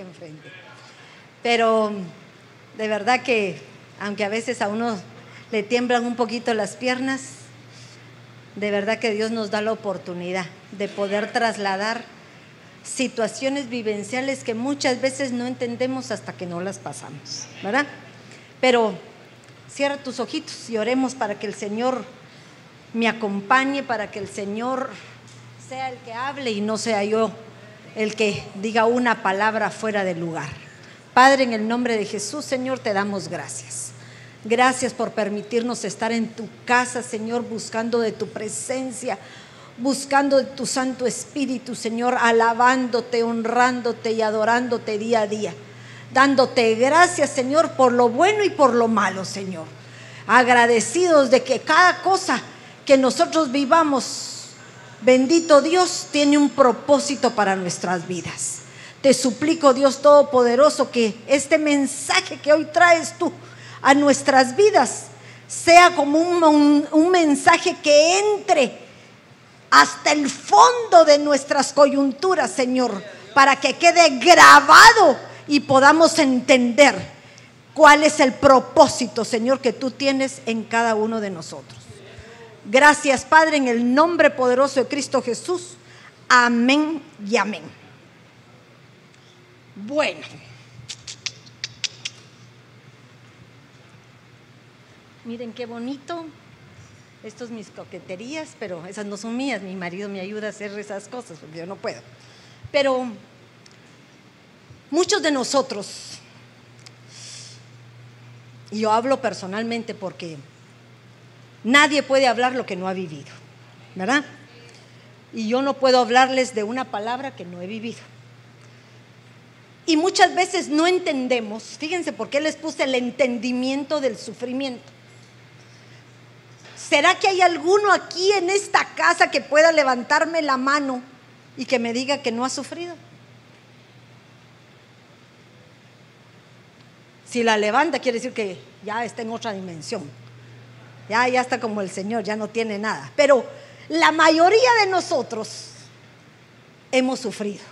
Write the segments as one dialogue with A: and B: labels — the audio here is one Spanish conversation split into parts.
A: enfrente. Pero de verdad que, aunque a veces a uno le tiemblan un poquito las piernas, de verdad que Dios nos da la oportunidad de poder trasladar situaciones vivenciales que muchas veces no entendemos hasta que no las pasamos, ¿verdad? Pero cierra tus ojitos y oremos para que el Señor me acompañe, para que el Señor sea el que hable y no sea yo el que diga una palabra fuera del lugar. Padre, en el nombre de Jesús, Señor, te damos gracias. Gracias por permitirnos estar en tu casa, Señor, buscando de tu presencia, buscando de tu Santo Espíritu, Señor, alabándote, honrándote y adorándote día a día. Dándote gracias, Señor, por lo bueno y por lo malo, Señor. Agradecidos de que cada cosa que nosotros vivamos, bendito Dios, tiene un propósito para nuestras vidas. Te suplico, Dios Todopoderoso, que este mensaje que hoy traes tú, a nuestras vidas sea como un, mensaje que entre hasta el fondo de nuestras coyunturas, Señor, para que quede grabado y podamos entender cuál es el propósito, Señor, que tú tienes en cada uno de nosotros. Gracias, Padre, en el nombre poderoso de Cristo Jesús. Amén y amén. Bueno. Miren qué bonito. Estos mis coqueterías, pero esas no son mías. Mi marido me ayuda a hacer esas cosas porque yo no puedo. Pero muchos de nosotros, y yo hablo personalmente porque nadie puede hablar lo que no ha vivido, ¿verdad? Y yo no puedo hablarles de una palabra que no he vivido. Y muchas veces no entendemos, fíjense por qué les puse el entendimiento del sufrimiento. ¿Será que hay alguno aquí en esta casa que pueda levantarme la mano y que me diga que no ha sufrido? Si la levanta quiere decir que ya está en otra dimensión. Ya, ya está como el Señor, ya no tiene nada. Pero la mayoría de nosotros hemos sufrido.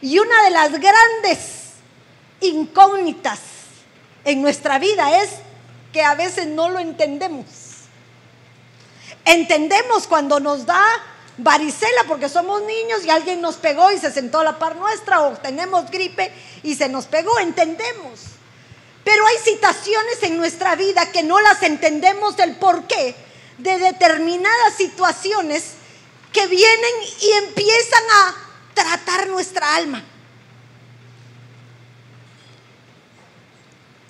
A: Y una de las grandes incógnitas en nuestra vida es que a veces no lo entendemos. Entendemos cuando nos da varicela porque somos niños y alguien nos pegó y se sentó a la par nuestra o tenemos gripe y se nos pegó, entendemos. Pero hay situaciones en nuestra vida que no las entendemos del porqué de determinadas situaciones que vienen y empiezan a tratar nuestra alma.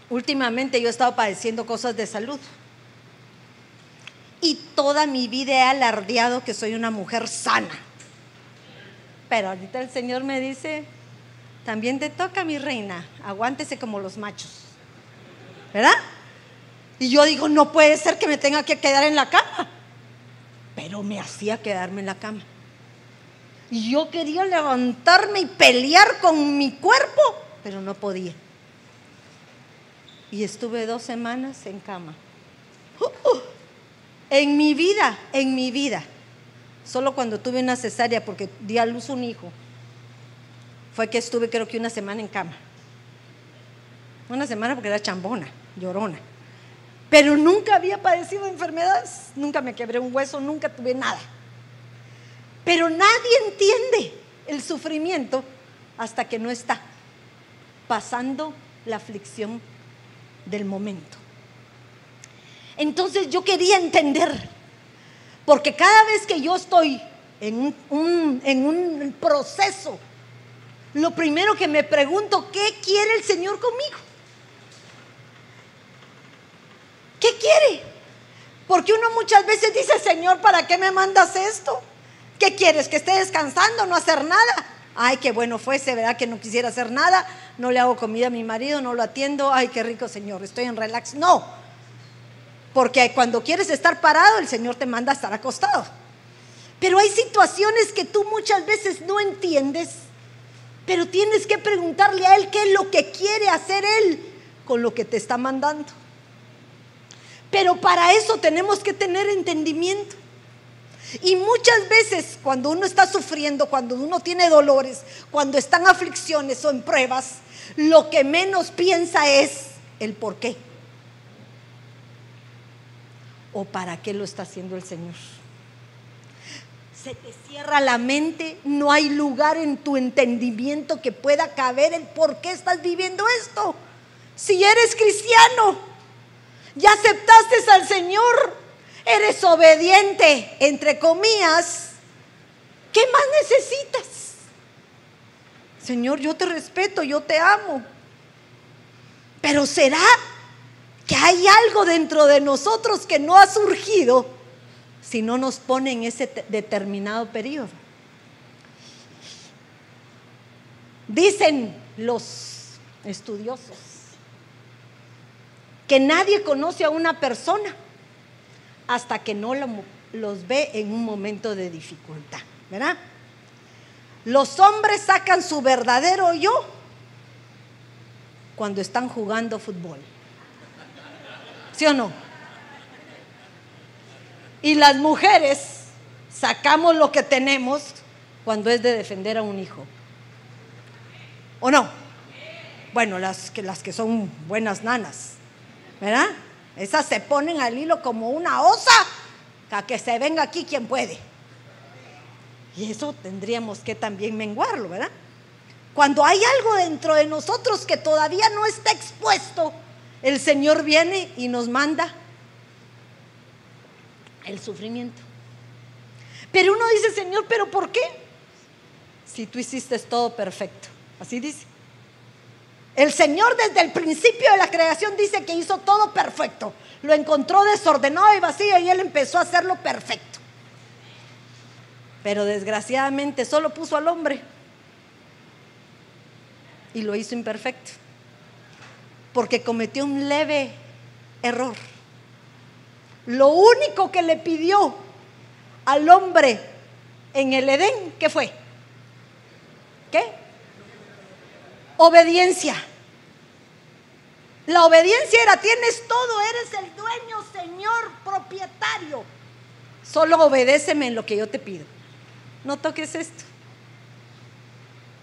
A: Últimamente yo he estado padeciendo cosas de salud y toda mi vida he alardeado que soy una mujer sana. Pero ahorita el Señor me dice, también te toca, mi reina, aguántese como los machos. ¿Verdad? Y yo digo, no puede ser que me tenga que quedar en la cama. Pero me hacía quedarme en la cama. Y yo quería levantarme y pelear con mi cuerpo, pero no podía. Y estuve dos semanas en cama. ¡Uh, uh! En mi vida, en mi vida, solo cuando tuve una cesárea porque di a luz un hijo, fue que estuve creo que una semana en cama. Una semana porque era chambona, llorona. Pero nunca había padecido enfermedades, nunca me quebré un hueso, nunca tuve nada. Pero nadie entiende el sufrimiento hasta que no está pasando la aflicción del momento. Entonces yo quería entender, porque cada vez que yo estoy en un, proceso, lo primero que me pregunto, ¿qué quiere el Señor conmigo? ¿Qué quiere? Porque uno muchas veces dice, Señor, ¿para qué me mandas esto? ¿Qué quieres? ¿Que esté descansando, no hacer nada? Ay, qué bueno fuese, ¿verdad? Que no quisiera hacer nada, no le hago comida a mi marido, no lo atiendo, ay, qué rico Señor, estoy en relax. No, porque cuando quieres estar parado, el Señor te manda a estar acostado. Pero hay situaciones que tú muchas veces no entiendes, pero tienes que preguntarle a Él qué es lo que quiere hacer Él con lo que te está mandando. Pero para eso tenemos que tener entendimiento. Y muchas veces cuando uno está sufriendo, cuando uno tiene dolores, cuando están aflicciones o en pruebas, lo que menos piensa es el por qué. ¿O para qué lo está haciendo el Señor? Se te cierra la mente, no hay lugar en tu entendimiento que pueda caber el por qué estás viviendo esto. Si eres cristiano, ya aceptaste al Señor, eres obediente, entre comillas, ¿qué más necesitas? Señor, yo te respeto, yo te amo. Pero ¿será que hay algo dentro de nosotros que no ha surgido si no nos pone en ese determinado periodo? Dicen los estudiosos que nadie conoce a una persona hasta que no los ve en un momento de dificultad, ¿verdad? Los hombres sacan su verdadero yo cuando están jugando fútbol. ¿Sí o no? Y las mujeres sacamos lo que tenemos cuando es de defender a un hijo. ¿O no? Bueno, las que, las que son buenas nanas, ¿verdad? Esas se ponen al hilo como una osa, a que se venga aquí quien puede. Y eso tendríamos que también menguarlo, ¿verdad? Cuando hay algo dentro de nosotros que todavía no está expuesto, el Señor viene y nos manda el sufrimiento. Pero uno dice, Señor, ¿pero por qué? Si tú hiciste todo perfecto. Así dice. El Señor desde el principio de la creación dice que hizo todo perfecto. Lo encontró desordenado y vacío y él empezó a hacerlo perfecto. Pero desgraciadamente solo puso al hombre y lo hizo imperfecto. Porque cometió un leve error. Lo único que le pidió al hombre en el Edén, ¿qué fue? ¿Qué? Obediencia. La obediencia era, tienes todo, eres el dueño, Señor, propietario. Solo obedéceme en lo que yo te pido no toques esto.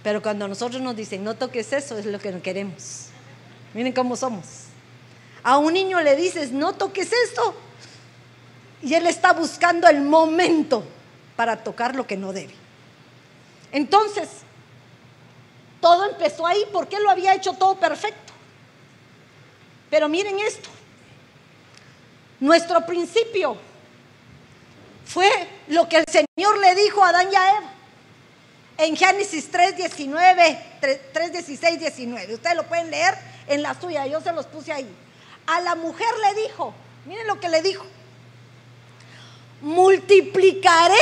A: Pero cuando nosotros nos dicen, no toques eso, es lo que no queremos. Miren cómo somos. A un niño le dices, no toques esto. Y él está buscando el momento para tocar lo que no debe. Entonces, todo empezó ahí porque él lo había hecho todo perfecto. Pero miren esto. Nuestro principio fue lo que el Señor le dijo a Adán y a Eva. En Génesis 3, 19, 3, 16, 19. Ustedes lo pueden leer en la suya, yo se los puse ahí. A la mujer le dijo, miren lo que le dijo, multiplicaré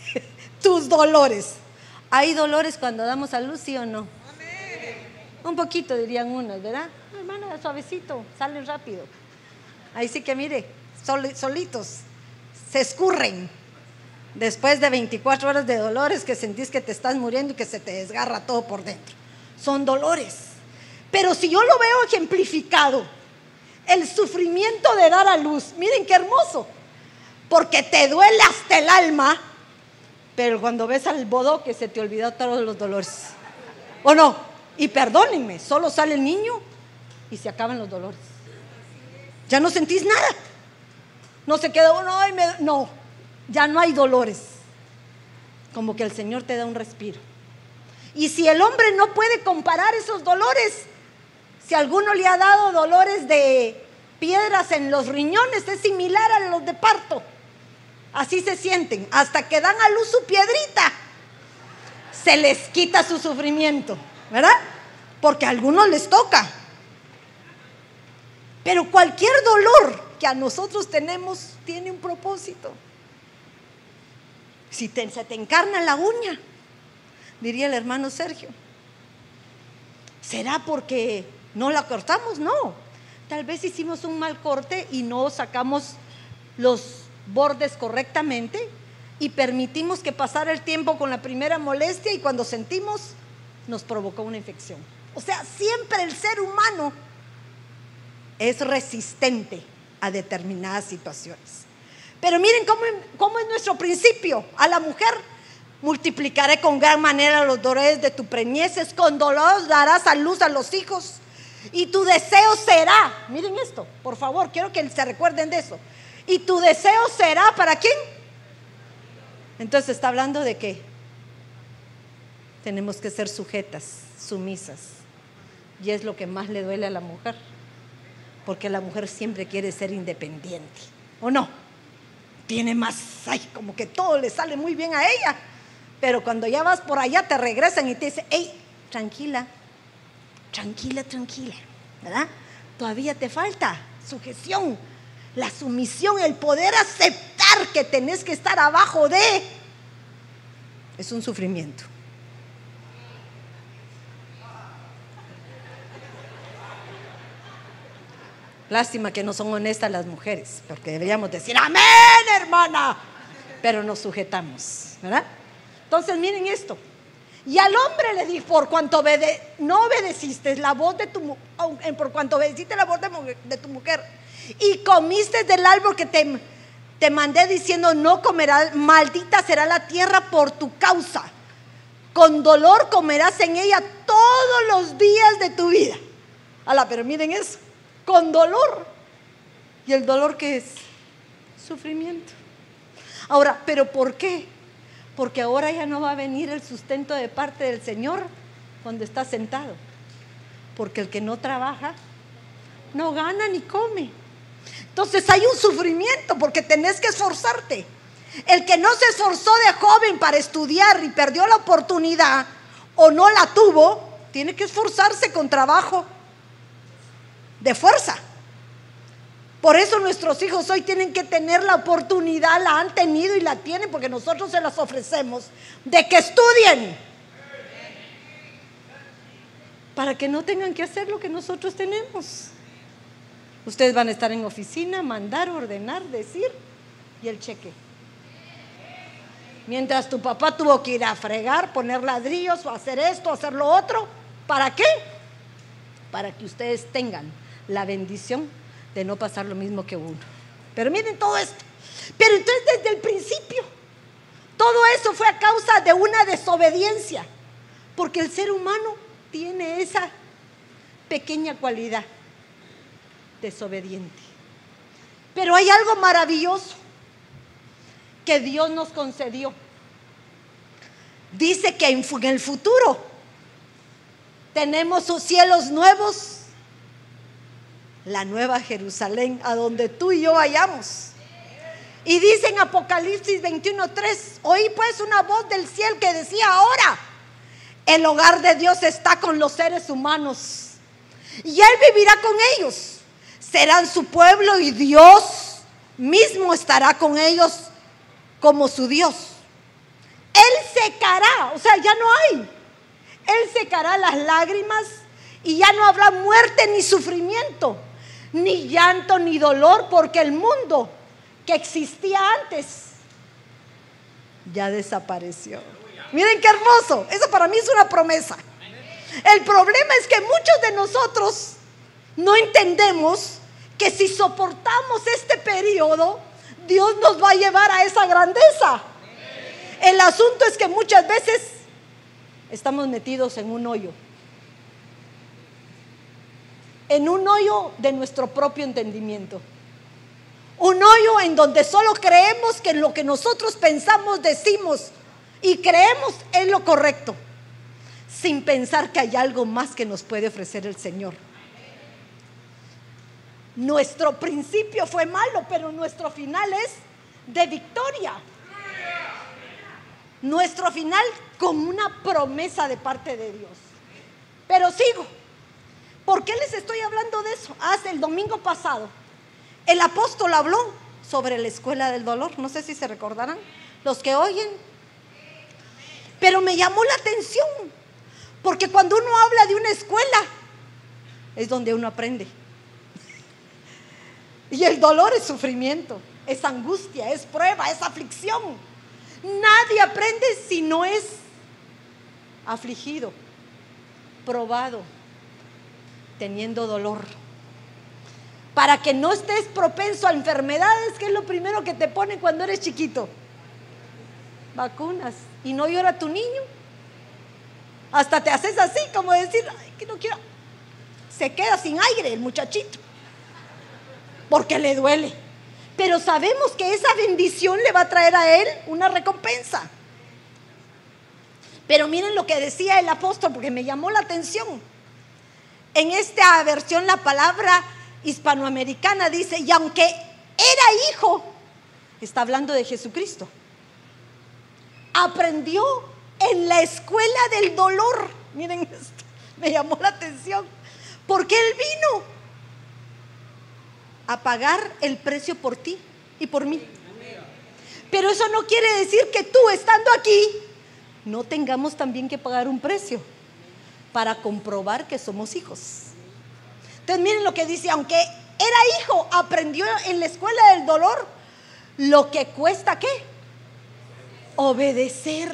A: tus dolores. ¿Hay dolores cuando damos a luz, sí o no? Un poquito dirían unos, ¿verdad? Hermana, suavecito, salen rápido. Ahí sí que mire, solitos se escurren después de 24 horas de dolores que sentís que te estás muriendo y que se te desgarra todo por dentro. Son dolores. Pero si yo lo veo ejemplificado, el sufrimiento de dar a luz, miren qué hermoso, porque te duele hasta el alma, pero cuando ves al bodo que se te olvidó todos los dolores. ¿O no? Y perdónenme, solo sale el niño y se acaban los dolores. Ya no sentís nada. No se queda uno, ay, no, ya no hay dolores. Como que el Señor te da un respiro. Y si el hombre no puede comparar esos dolores, si alguno le ha dado dolores de piedras en los riñones, es similar a los de parto. Así se sienten, hasta que dan a luz su piedrita, se les quita su sufrimiento, ¿verdad? Porque a algunos les toca. Pero cualquier dolor que a nosotros tenemos tiene un propósito. Si se te encarna la uña, diría el hermano Sergio, ¿será porque no la cortamos? No. Tal vez hicimos un mal corte y no sacamos los bordes correctamente y permitimos que pasara el tiempo con la primera molestia y cuando sentimos nos provocó una infección. O sea, siempre el ser humano es resistente a determinadas situaciones. Pero miren cómo, cómo es nuestro principio. A la mujer multiplicaré con gran manera los dolores de tu preñeces, con dolor darás a luz a los hijos. Y tu deseo será, miren esto, por favor, quiero que se recuerden de eso. Y tu deseo será para quién? Entonces está hablando de que tenemos que ser sujetas, sumisas. Y es lo que más le duele a la mujer. Porque la mujer siempre quiere ser independiente. ¿O no? Tiene más, ay, como que todo le sale muy bien a ella. Pero cuando ya vas por allá te regresan y te dicen, hey, tranquila, tranquila, tranquila, ¿verdad? Todavía te falta sujeción, la sumisión, el poder aceptar que tenés que estar abajo de, es un sufrimiento. Lástima que no son honestas las mujeres, porque deberíamos decir, amén, hermana, pero nos sujetamos, ¿verdad? Entonces miren esto. Y al hombre le dijo, por cuanto no obedeciste la voz de tu por cuanto obedeciste la voz de, tu mujer y comiste del árbol que te, te mandé diciendo, no comerás, maldita será la tierra por tu causa. Con dolor comerás en ella todos los días de tu vida. Ala, pero miren eso, con dolor. ¿Y el dolor qué es? Sufrimiento. Ahora, ¿pero por qué? porque ahora ya no va a venir el sustento de parte del Señor cuando está sentado. Porque el que no trabaja, no gana ni come. Entonces hay un sufrimiento porque tenés que esforzarte. El que no se esforzó de joven para estudiar y perdió la oportunidad o no la tuvo, tiene que esforzarse con trabajo de fuerza. Por eso nuestros hijos hoy tienen que tener la oportunidad, la han tenido y la tienen porque nosotros se las ofrecemos, de que estudien. Para que no tengan que hacer lo que nosotros tenemos. Ustedes van a estar en oficina, mandar, ordenar, decir y el cheque. Mientras tu papá tuvo que ir a fregar, poner ladrillos, o hacer esto, hacer lo otro. ¿Para qué? Para que ustedes tengan la bendición de no pasar lo mismo que uno. Pero miren todo esto. Pero entonces desde el principio, todo eso fue a causa de una desobediencia, porque el ser humano tiene esa pequeña cualidad, desobediente. Pero hay algo maravilloso que Dios nos concedió. Dice que en el futuro tenemos cielos nuevos la nueva Jerusalén, a donde tú y yo vayamos. Y dice en Apocalipsis 21:3, oí pues una voz del cielo que decía, ahora el hogar de Dios está con los seres humanos. Y Él vivirá con ellos. Serán su pueblo y Dios mismo estará con ellos como su Dios. Él secará, o sea, ya no hay. Él secará las lágrimas y ya no habrá muerte ni sufrimiento ni llanto, ni dolor, porque el mundo que existía antes ya desapareció. Miren qué hermoso, eso para mí es una promesa. El problema es que muchos de nosotros no entendemos que si soportamos este periodo, Dios nos va a llevar a esa grandeza. El asunto es que muchas veces estamos metidos en un hoyo en un hoyo de nuestro propio entendimiento. Un hoyo en donde solo creemos que lo que nosotros pensamos, decimos y creemos es lo correcto, sin pensar que hay algo más que nos puede ofrecer el Señor. Nuestro principio fue malo, pero nuestro final es de victoria. Nuestro final como una promesa de parte de Dios. Pero sigo. ¿Por qué les estoy hablando de eso? Hace el domingo pasado, el apóstol habló sobre la escuela del dolor. No sé si se recordarán los que oyen. Pero me llamó la atención, porque cuando uno habla de una escuela, es donde uno aprende. Y el dolor es sufrimiento, es angustia, es prueba, es aflicción. Nadie aprende si no es afligido, probado, teniendo dolor. para que no estés propenso a enfermedades, que es lo primero que te pone cuando eres chiquito. Vacunas. Y no llora tu niño. Hasta te haces así, como decir, ay, que no quiero. Se queda sin aire el muchachito. Porque le duele. Pero sabemos que esa bendición le va a traer a él una recompensa. Pero miren lo que decía el apóstol, porque me llamó la atención. En esta versión la palabra hispanoamericana dice, y aunque era hijo, está hablando de Jesucristo, aprendió en la escuela del dolor. Miren esto, me llamó la atención, porque él vino a pagar el precio por ti y por mí. Pero eso no quiere decir que tú estando aquí no tengamos también que pagar un precio para comprobar que somos hijos. Entonces miren lo que dice, aunque era hijo, aprendió en la escuela del dolor lo que cuesta qué? Obedecer.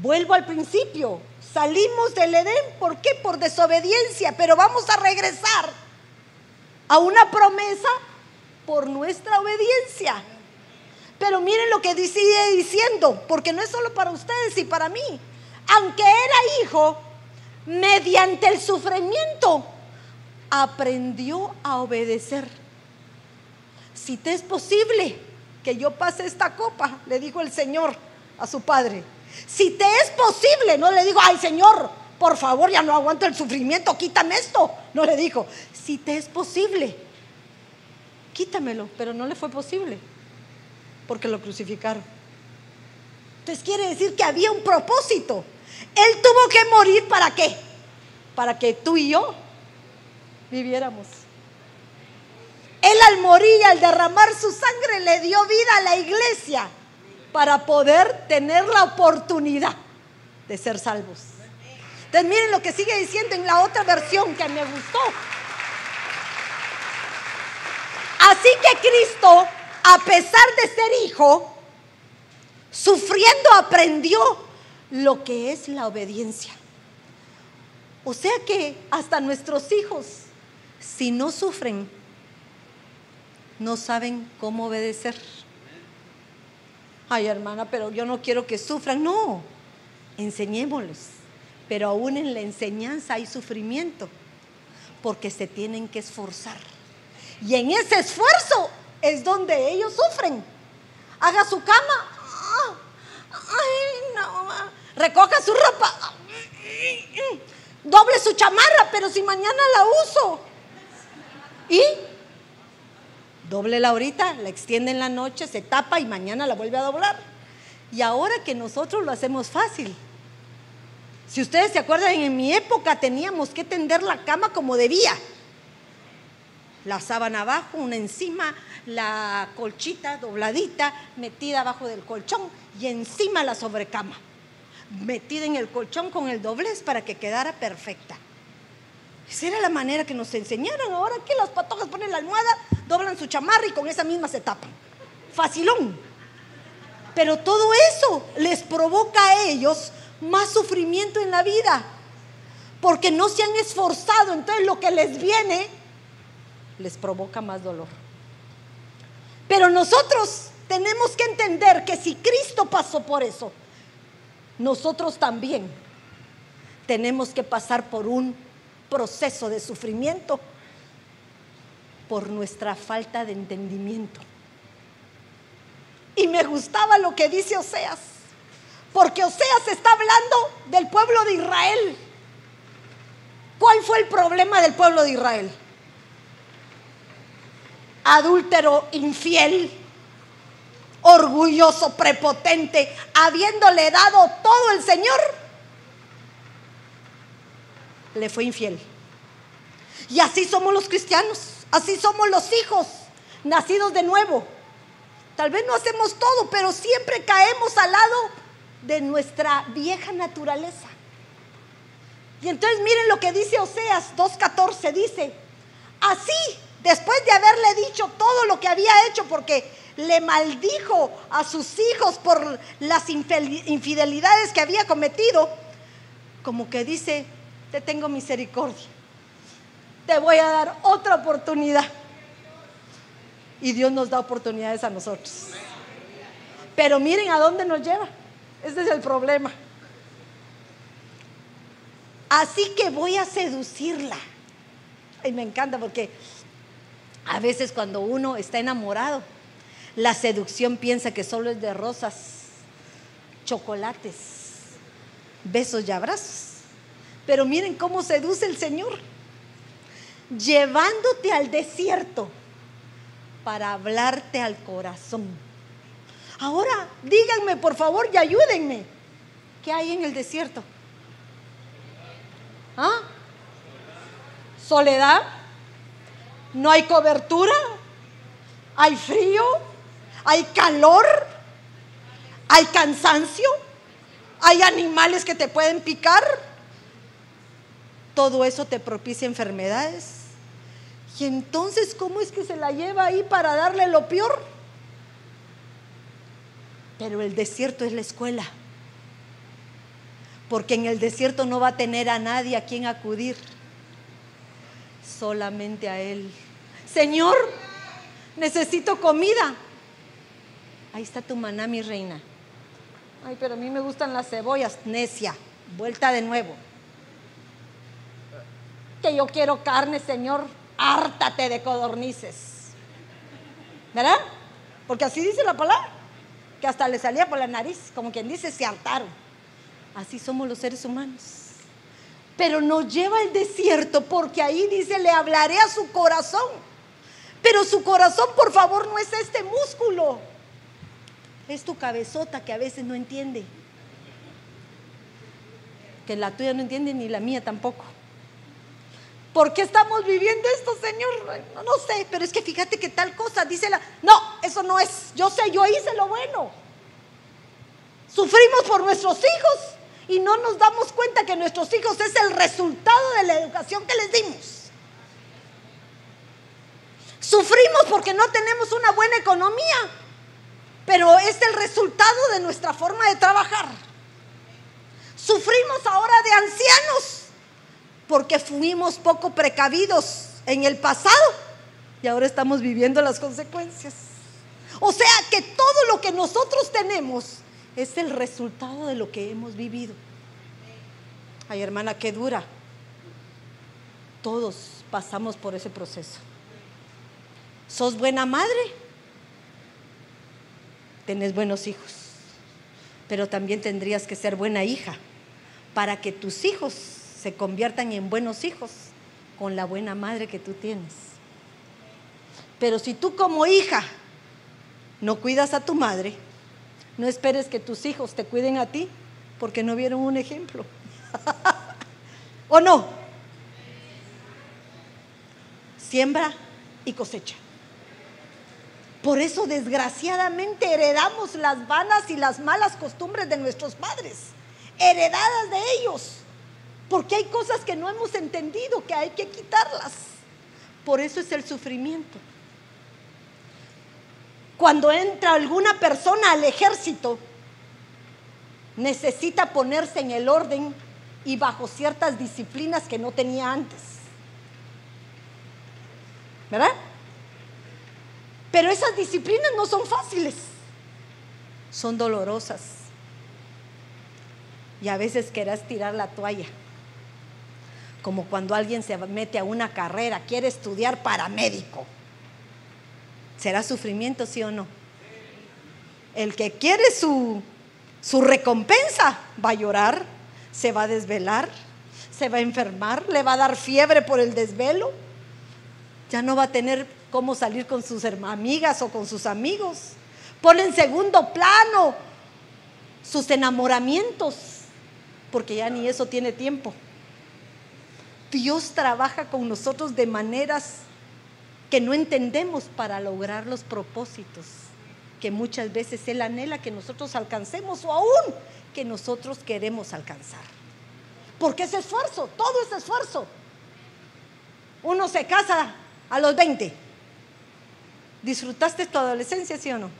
A: Vuelvo al principio, salimos del Edén, ¿por qué? Por desobediencia, pero vamos a regresar a una promesa por nuestra obediencia. Pero miren lo que sigue diciendo, porque no es solo para ustedes y para mí. Aunque era hijo, mediante el sufrimiento, aprendió a obedecer. Si te es posible que yo pase esta copa, le dijo el Señor a su padre. Si te es posible, no le digo, ay Señor, por favor, ya no aguanto el sufrimiento, quítame esto. No le dijo, si te es posible, quítamelo, pero no le fue posible porque lo crucificaron. Entonces quiere decir que había un propósito. Él tuvo que morir para qué? Para que tú y yo viviéramos. Él al morir al derramar su sangre le dio vida a la iglesia para poder tener la oportunidad de ser salvos. Entonces miren lo que sigue diciendo en la otra versión que me gustó. Así que Cristo a pesar de ser hijo, sufriendo aprendió lo que es la obediencia. O sea que hasta nuestros hijos, si no sufren, no saben cómo obedecer. Ay, hermana, pero yo no quiero que sufran. No, enseñémosles. Pero aún en la enseñanza hay sufrimiento, porque se tienen que esforzar. Y en ese esfuerzo es donde ellos sufren. Haga su cama. Ay, no. Recoja su ropa. Doble su chamarra, pero si mañana la uso. Y doble la ahorita, la extiende en la noche, se tapa y mañana la vuelve a doblar. Y ahora que nosotros lo hacemos fácil. Si ustedes se acuerdan, en mi época teníamos que tender la cama como debía. La sábana abajo, una encima, la colchita dobladita metida abajo del colchón y encima la sobrecama, metida en el colchón con el doblez para que quedara perfecta. Esa era la manera que nos enseñaron. Ahora que las patojas ponen la almohada, doblan su chamarra y con esa misma se tapan. Facilón. Pero todo eso les provoca a ellos más sufrimiento en la vida. Porque no se han esforzado. Entonces lo que les viene les provoca más dolor. Pero nosotros tenemos que entender que si Cristo pasó por eso, nosotros también tenemos que pasar por un proceso de sufrimiento por nuestra falta de entendimiento. Y me gustaba lo que dice Oseas, porque Oseas está hablando del pueblo de Israel. ¿Cuál fue el problema del pueblo de Israel? adúltero, infiel, orgulloso, prepotente, habiéndole dado todo el Señor, le fue infiel. Y así somos los cristianos, así somos los hijos nacidos de nuevo. Tal vez no hacemos todo, pero siempre caemos al lado de nuestra vieja naturaleza. Y entonces miren lo que dice Oseas 2.14, dice, así después de haberle dicho todo lo que había hecho, porque le maldijo a sus hijos por las infidelidades que había cometido, como que dice, te tengo misericordia. te voy a dar otra oportunidad. Y Dios nos da oportunidades a nosotros. Pero miren a dónde nos lleva. Ese es el problema. Así que voy a seducirla. Y me encanta porque a veces cuando uno está enamorado, la seducción piensa que solo es de rosas, chocolates, besos y abrazos. Pero miren cómo seduce el Señor, llevándote al desierto para hablarte al corazón. Ahora, díganme por favor y ayúdenme. ¿Qué hay en el desierto? ¿Ah? Soledad. No hay cobertura. Hay frío. Hay calor. Hay cansancio. Hay animales que te pueden picar. Todo eso te propicia enfermedades. Y entonces, ¿cómo es que se la lleva ahí para darle lo peor? Pero el desierto es la escuela porque en el desierto no va a tener a nadie a quien acudir, solamente a Él. Señor, necesito comida. Ahí está tu maná, mi reina. Ay, pero a mí me gustan las cebollas, necia, vuelta de nuevo. Que yo quiero carne, Señor, hártate de codornices. ¿Verdad? Porque así dice la palabra, que hasta le salía por la nariz, como quien dice, se hartaron. Así somos los seres humanos. Pero nos lleva al desierto porque ahí dice, le hablaré a su corazón. Pero su corazón, por favor, no es este músculo. Es tu cabezota que a veces no entiende. Que la tuya no entiende ni la mía tampoco. ¿Por qué estamos viviendo esto, Señor? No, no, sé, pero es que fíjate que tal cosa, dice la... No, eso no es. Yo sé, yo hice lo bueno. Sufrimos por nuestros hijos y no nos damos cuenta que nuestros hijos es el resultado de la educación que les dimos. Sufrimos porque no tenemos una buena economía, pero es el resultado de nuestra forma de trabajar. Sufrimos ahora de ancianos porque fuimos poco precavidos en el pasado y ahora estamos viviendo las consecuencias. O sea que todo lo que nosotros tenemos es el resultado de lo que hemos vivido. Ay, hermana, qué dura. Todos pasamos por ese proceso. ¿Sos buena madre? Tenés buenos hijos. Pero también tendrías que ser buena hija para que tus hijos se conviertan en buenos hijos con la buena madre que tú tienes. Pero si tú como hija no cuidas a tu madre, no esperes que tus hijos te cuiden a ti porque no vieron un ejemplo. ¿O no? Siembra y cosecha. Por eso desgraciadamente heredamos las vanas y las malas costumbres de nuestros padres, heredadas de ellos, porque hay cosas que no hemos entendido que hay que quitarlas. Por eso es el sufrimiento. Cuando entra alguna persona al ejército, necesita ponerse en el orden y bajo ciertas disciplinas que no tenía antes. ¿Verdad? Pero esas disciplinas no son fáciles, son dolorosas. Y a veces querás tirar la toalla. Como cuando alguien se mete a una carrera, quiere estudiar para médico ¿Será sufrimiento, sí o no? El que quiere su, su recompensa va a llorar, se va a desvelar, se va a enfermar, le va a dar fiebre por el desvelo, ya no va a tener cómo salir con sus amigas o con sus amigos. Pone en segundo plano sus enamoramientos, porque ya ni eso tiene tiempo. Dios trabaja con nosotros de maneras que no entendemos para lograr los propósitos que muchas veces Él anhela que nosotros alcancemos o aún que nosotros queremos alcanzar. Porque es esfuerzo, todo es esfuerzo. Uno se casa a los 20. ¿Disfrutaste tu adolescencia, sí o no?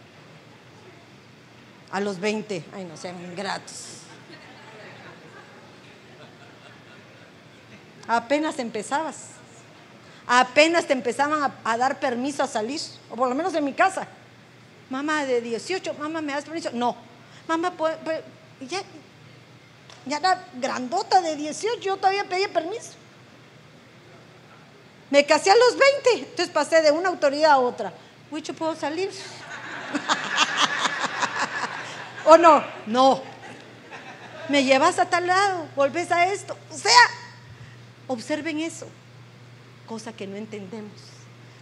A: A los 20. Ay, no sean ingratos. Apenas empezabas. apenas te empezaban a, dar permiso a salir, o por lo menos en mi casa. Mamá de 18, mamá, ¿me das permiso? No. Mamá, pues, ya, ya era grandota de 18, yo todavía pedía permiso. Me casé a los 20, entonces pasé de una autoridad a otra. Huicho, ¿puedo salir? ¿O no? No. Me llevas a tal lado, volvés a esto. O sea, observen eso, cosa que no entendemos.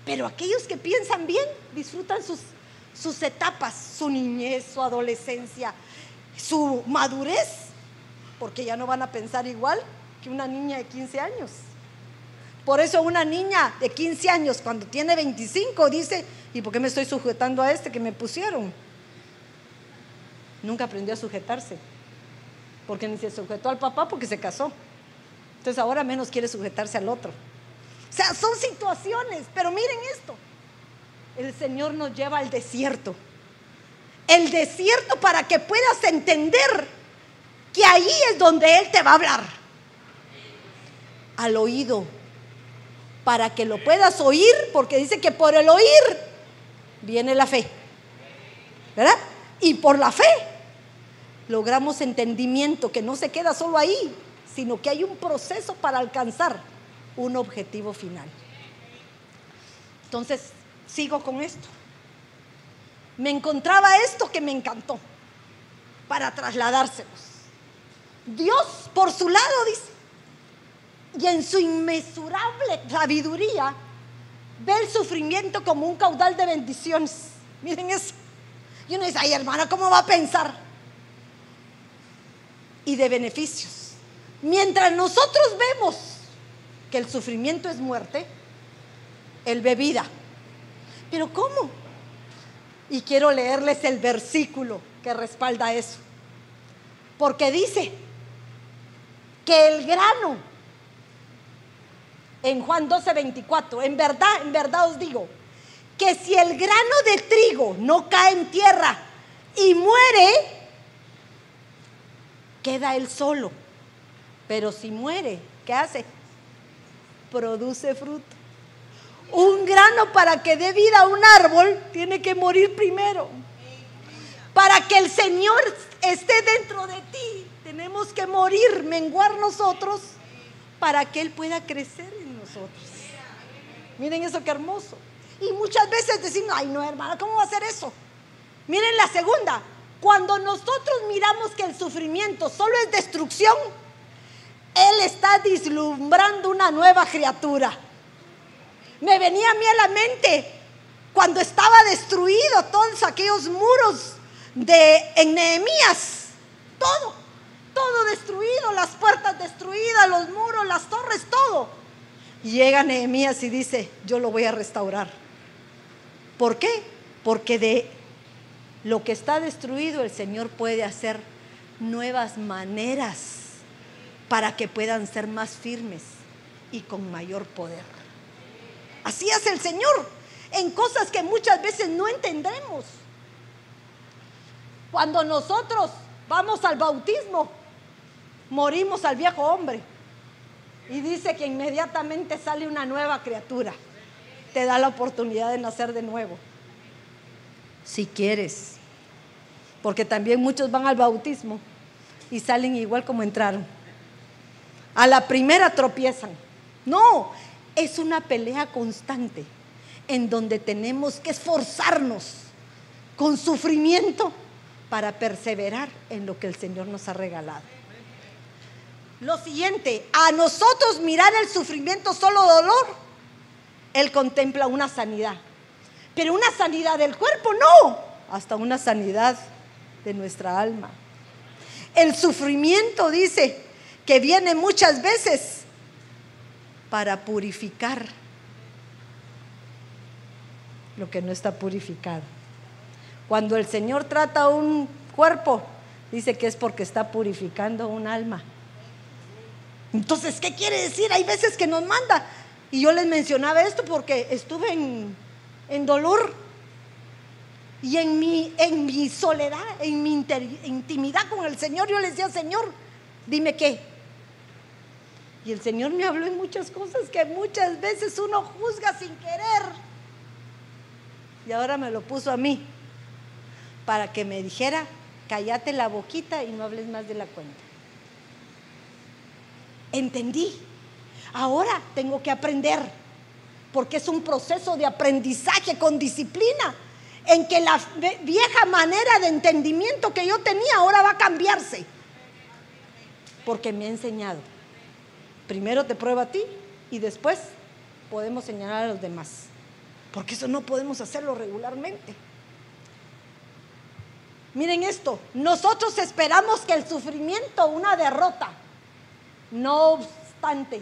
A: Pero aquellos que piensan bien disfrutan sus, sus etapas, su niñez, su adolescencia, su madurez, porque ya no van a pensar igual que una niña de 15 años. Por eso una niña de 15 años, cuando tiene 25, dice, ¿y por qué me estoy sujetando a este que me pusieron? Nunca aprendió a sujetarse, porque ni se sujetó al papá porque se casó. Entonces ahora menos quiere sujetarse al otro. O sea, son situaciones, pero miren esto. El Señor nos lleva al desierto. El desierto para que puedas entender que ahí es donde Él te va a hablar. Al oído. Para que lo puedas oír, porque dice que por el oír viene la fe. ¿Verdad? Y por la fe logramos entendimiento que no se queda solo ahí, sino que hay un proceso para alcanzar un objetivo final. Entonces, sigo con esto. Me encontraba esto que me encantó para trasladárselos. Dios, por su lado, dice, y en su inmesurable sabiduría, ve el sufrimiento como un caudal de bendiciones. Miren eso. Y uno dice, ay hermana, ¿cómo va a pensar? Y de beneficios. Mientras nosotros vemos que el sufrimiento es muerte, Él ve vida. Pero ¿cómo? Y quiero leerles el versículo que respalda eso. Porque dice que el grano, en Juan 12, 24, en verdad, en verdad os digo, que si el grano de trigo no cae en tierra y muere, queda él solo. Pero si muere, ¿qué hace? Produce fruto. Un grano para que dé vida a un árbol tiene que morir primero. Para que el Señor esté dentro de ti, tenemos que morir, menguar nosotros, para que Él pueda crecer en nosotros. Miren eso que hermoso. Y muchas veces decimos, ay no hermana, ¿cómo va a ser eso? Miren la segunda, cuando nosotros miramos que el sufrimiento solo es destrucción, Él está dislumbrando una nueva criatura. Me venía a mí a la mente cuando estaba destruido todos aquellos muros de en Nehemías, todo, todo destruido, las puertas destruidas, los muros, las torres, todo. Llega Nehemías y dice, yo lo voy a restaurar. ¿Por qué? Porque de lo que está destruido el Señor puede hacer nuevas maneras para que puedan ser más firmes y con mayor poder. Así hace el Señor en cosas que muchas veces no entendemos. Cuando nosotros vamos al bautismo, morimos al viejo hombre. Y dice que inmediatamente sale una nueva criatura. Te da la oportunidad de nacer de nuevo. Si quieres. Porque también muchos van al bautismo y salen igual como entraron. A la primera tropiezan. No, es una pelea constante en donde tenemos que esforzarnos con sufrimiento para perseverar en lo que el Señor nos ha regalado. Lo siguiente, a nosotros mirar el sufrimiento solo dolor, Él contempla una sanidad. Pero una sanidad del cuerpo no, hasta una sanidad de nuestra alma. El sufrimiento dice que viene muchas veces para purificar lo que no está purificado. Cuando el Señor trata un cuerpo, dice que es porque está purificando un alma. Entonces, ¿qué quiere decir? Hay veces que nos manda. Y yo les mencionaba esto porque estuve en, en dolor y en mi, en mi soledad, en mi intimidad con el Señor. Yo le decía, Señor, dime qué. Y el Señor me habló en muchas cosas que muchas veces uno juzga sin querer. Y ahora me lo puso a mí para que me dijera, cállate la boquita y no hables más de la cuenta. Entendí. Ahora tengo que aprender, porque es un proceso de aprendizaje con disciplina, en que la vieja manera de entendimiento que yo tenía ahora va a cambiarse, porque me ha enseñado. Primero te prueba a ti y después podemos señalar a los demás, porque eso no podemos hacerlo regularmente. Miren esto, nosotros esperamos que el sufrimiento, una derrota, no obstante,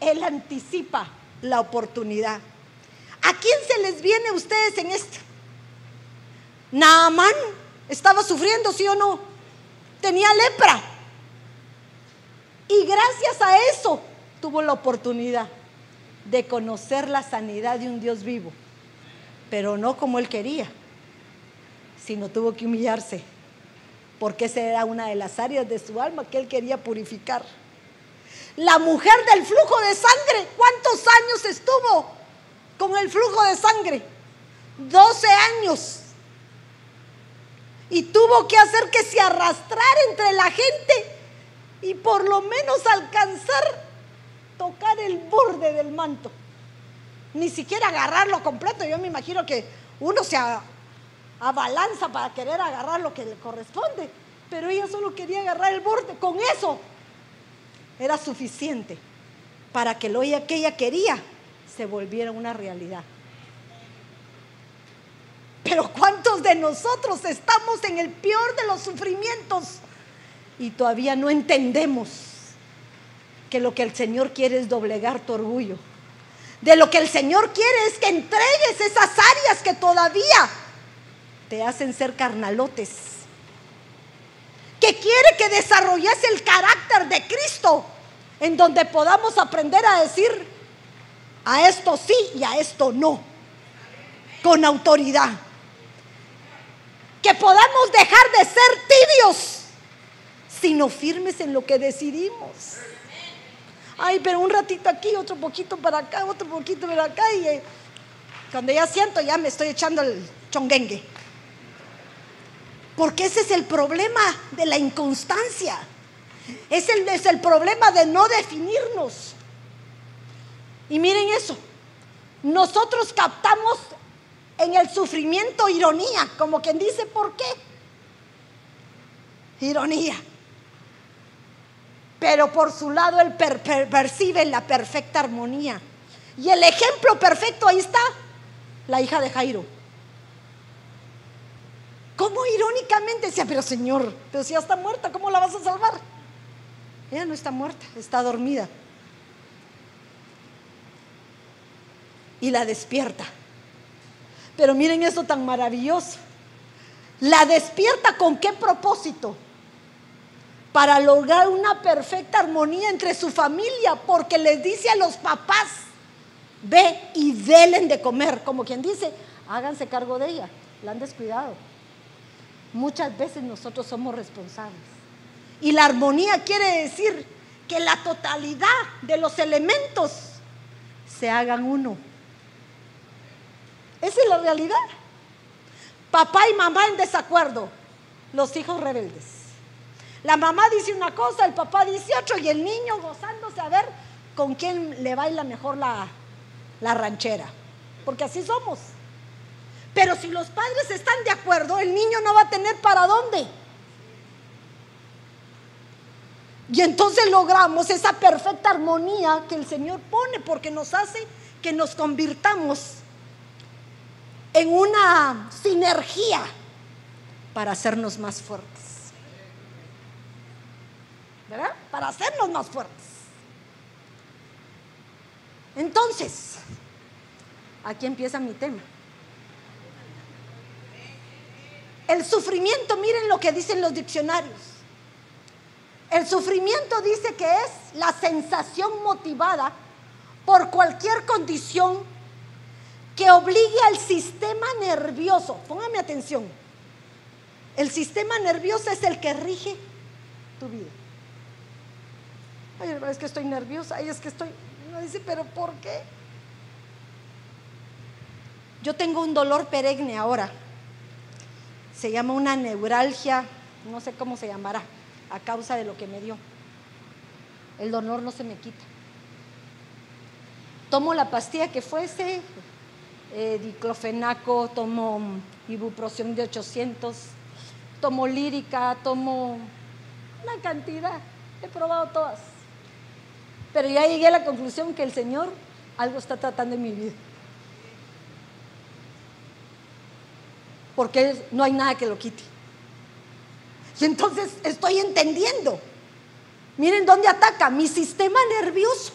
A: Él anticipa la oportunidad. ¿A quién se les viene a ustedes en esto? Naamán estaba sufriendo, sí o no. Tenía lepra. Y gracias a eso tuvo la oportunidad de conocer la sanidad de un Dios vivo. Pero no como él quería, sino tuvo que humillarse. Porque esa era una de las áreas de su alma que él quería purificar. La mujer del flujo de sangre, ¿cuántos años estuvo con el flujo de sangre? 12 años. Y tuvo que hacer que se arrastrara entre la gente y por lo menos alcanzar tocar el borde del manto. Ni siquiera agarrarlo completo. Yo me imagino que uno se abalanza para querer agarrar lo que le corresponde. Pero ella solo quería agarrar el borde. Con eso era suficiente para que lo que ella quería se volviera una realidad. Pero ¿cuántos de nosotros estamos en el peor de los sufrimientos y todavía no entendemos que lo que el Señor quiere es doblegar tu orgullo? De lo que el Señor quiere es que entregues esas áreas que todavía te hacen ser carnalotes. Que quiere que desarrolles el carácter de Cristo en donde podamos aprender a decir a esto sí y a esto no, con autoridad. Que podamos dejar de ser tibios, sino firmes en lo que decidimos. Ay, pero un ratito aquí, otro poquito para acá, otro poquito para acá, y eh, cuando ya siento, ya me estoy echando el chonguengue. Porque ese es el problema de la inconstancia. Es el, es el problema de no definirnos. Y miren eso, nosotros captamos en el sufrimiento ironía, como quien dice, ¿por qué? Ironía. Pero por su lado él percibe la perfecta armonía. Y el ejemplo perfecto ahí está, la hija de Jairo. ¿Cómo irónicamente decía, pero Señor, pero si ya está muerta, ¿cómo la vas a salvar? Ella no está muerta, está dormida. Y la despierta. Pero miren eso tan maravilloso. La despierta con qué propósito? Para lograr una perfecta armonía entre su familia, porque les dice a los papás, ve y delen de comer, como quien dice, háganse cargo de ella, la han descuidado. Muchas veces nosotros somos responsables. Y la armonía quiere decir que la totalidad de los elementos se hagan uno. Esa es la realidad. Papá y mamá en desacuerdo, los hijos rebeldes. La mamá dice una cosa, el papá dice otra y el niño gozándose a ver con quién le baila mejor la, la ranchera. Porque así somos. Pero si los padres están de acuerdo, el niño no va a tener para dónde. Y entonces logramos esa perfecta armonía que el Señor pone porque nos hace que nos convirtamos en una sinergia para hacernos más fuertes. ¿Verdad? Para hacernos más fuertes. Entonces, aquí empieza mi tema. El sufrimiento, miren lo que dicen los diccionarios el sufrimiento dice que es la sensación motivada por cualquier condición que obligue al sistema nervioso. Póngame atención. El sistema nervioso es el que rige tu vida. Ay, es que estoy nerviosa. Ay, es que estoy. Uno dice, pero ¿por qué? Yo tengo un dolor perenne ahora. Se llama una neuralgia, no sé cómo se llamará, a causa de lo que me dio. El dolor no se me quita. Tomo la pastilla que fuese, eh, diclofenaco, tomo ibuprofeno de 800, tomo lírica, tomo una cantidad. He probado todas. Pero ya llegué a la conclusión que el Señor algo está tratando en mi vida. Porque no hay nada que lo quite. Y entonces estoy entendiendo. Miren dónde ataca mi sistema nervioso.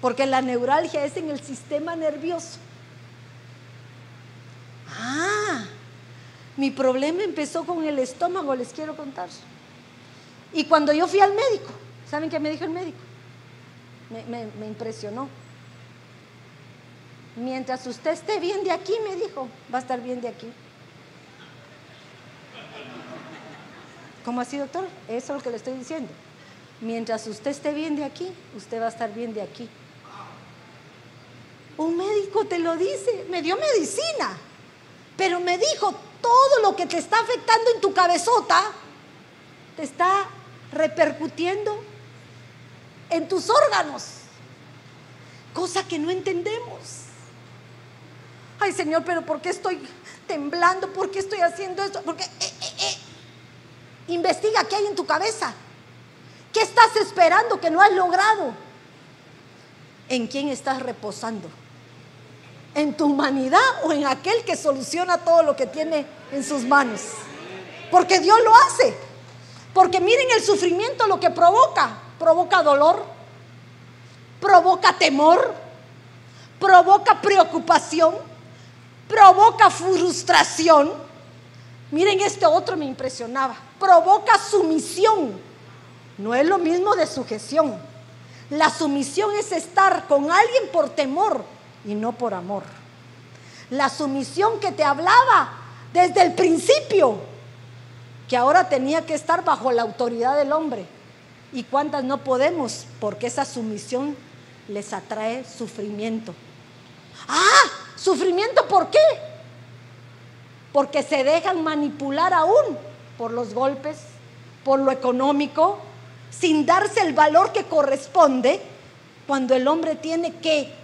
A: Porque la neuralgia es en el sistema nervioso. Ah, mi problema empezó con el estómago, les quiero contar. Y cuando yo fui al médico, ¿saben qué me dijo el médico? Me, impresionó. Mientras usted esté bien de aquí, me dijo, va a estar bien de aquí. ¿Cómo así, doctor? Eso es lo que le estoy diciendo. Mientras usted esté bien de aquí, usted va a estar bien de aquí. Un médico te lo dice, me dio medicina, pero me dijo, todo lo que te está afectando en tu cabezota, te está repercutiendo en tus órganos, cosa que no entendemos. Ay Señor, pero ¿por qué estoy temblando? ¿Por qué estoy haciendo esto? Porque eh, eh, eh, investiga qué hay en tu cabeza. ¿Qué estás esperando que no has logrado? ¿En quién estás reposando? ¿En tu humanidad o en aquel que soluciona todo lo que tiene en sus manos? Porque Dios lo hace. Porque miren el sufrimiento lo que provoca. Provoca dolor, provoca temor, provoca preocupación, provoca frustración. Miren, este otro me impresionaba. Provoca sumisión. No es lo mismo de sujeción. La sumisión es estar con alguien por temor y no por amor. La sumisión que te hablaba desde el principio que ahora tenía que estar bajo la autoridad del hombre. ¿Y cuántas no podemos? Porque esa sumisión les atrae sufrimiento. Ah, sufrimiento, ¿por qué? Porque se dejan manipular aún por los golpes, por lo económico, sin darse el valor que corresponde cuando el hombre tiene que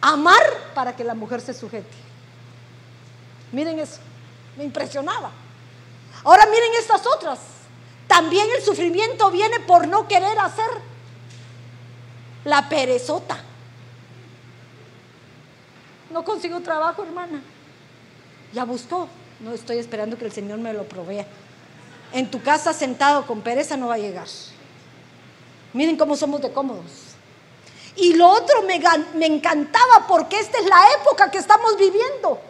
A: amar para que la mujer se sujete. Miren eso, me impresionaba. Ahora miren estas otras. También el sufrimiento viene por no querer hacer. La perezota. No consigo trabajo, hermana. Ya buscó. No estoy esperando que el Señor me lo provea. En tu casa sentado con pereza no va a llegar. Miren cómo somos de cómodos. Y lo otro me, me, encantaba porque esta es la época que estamos viviendo.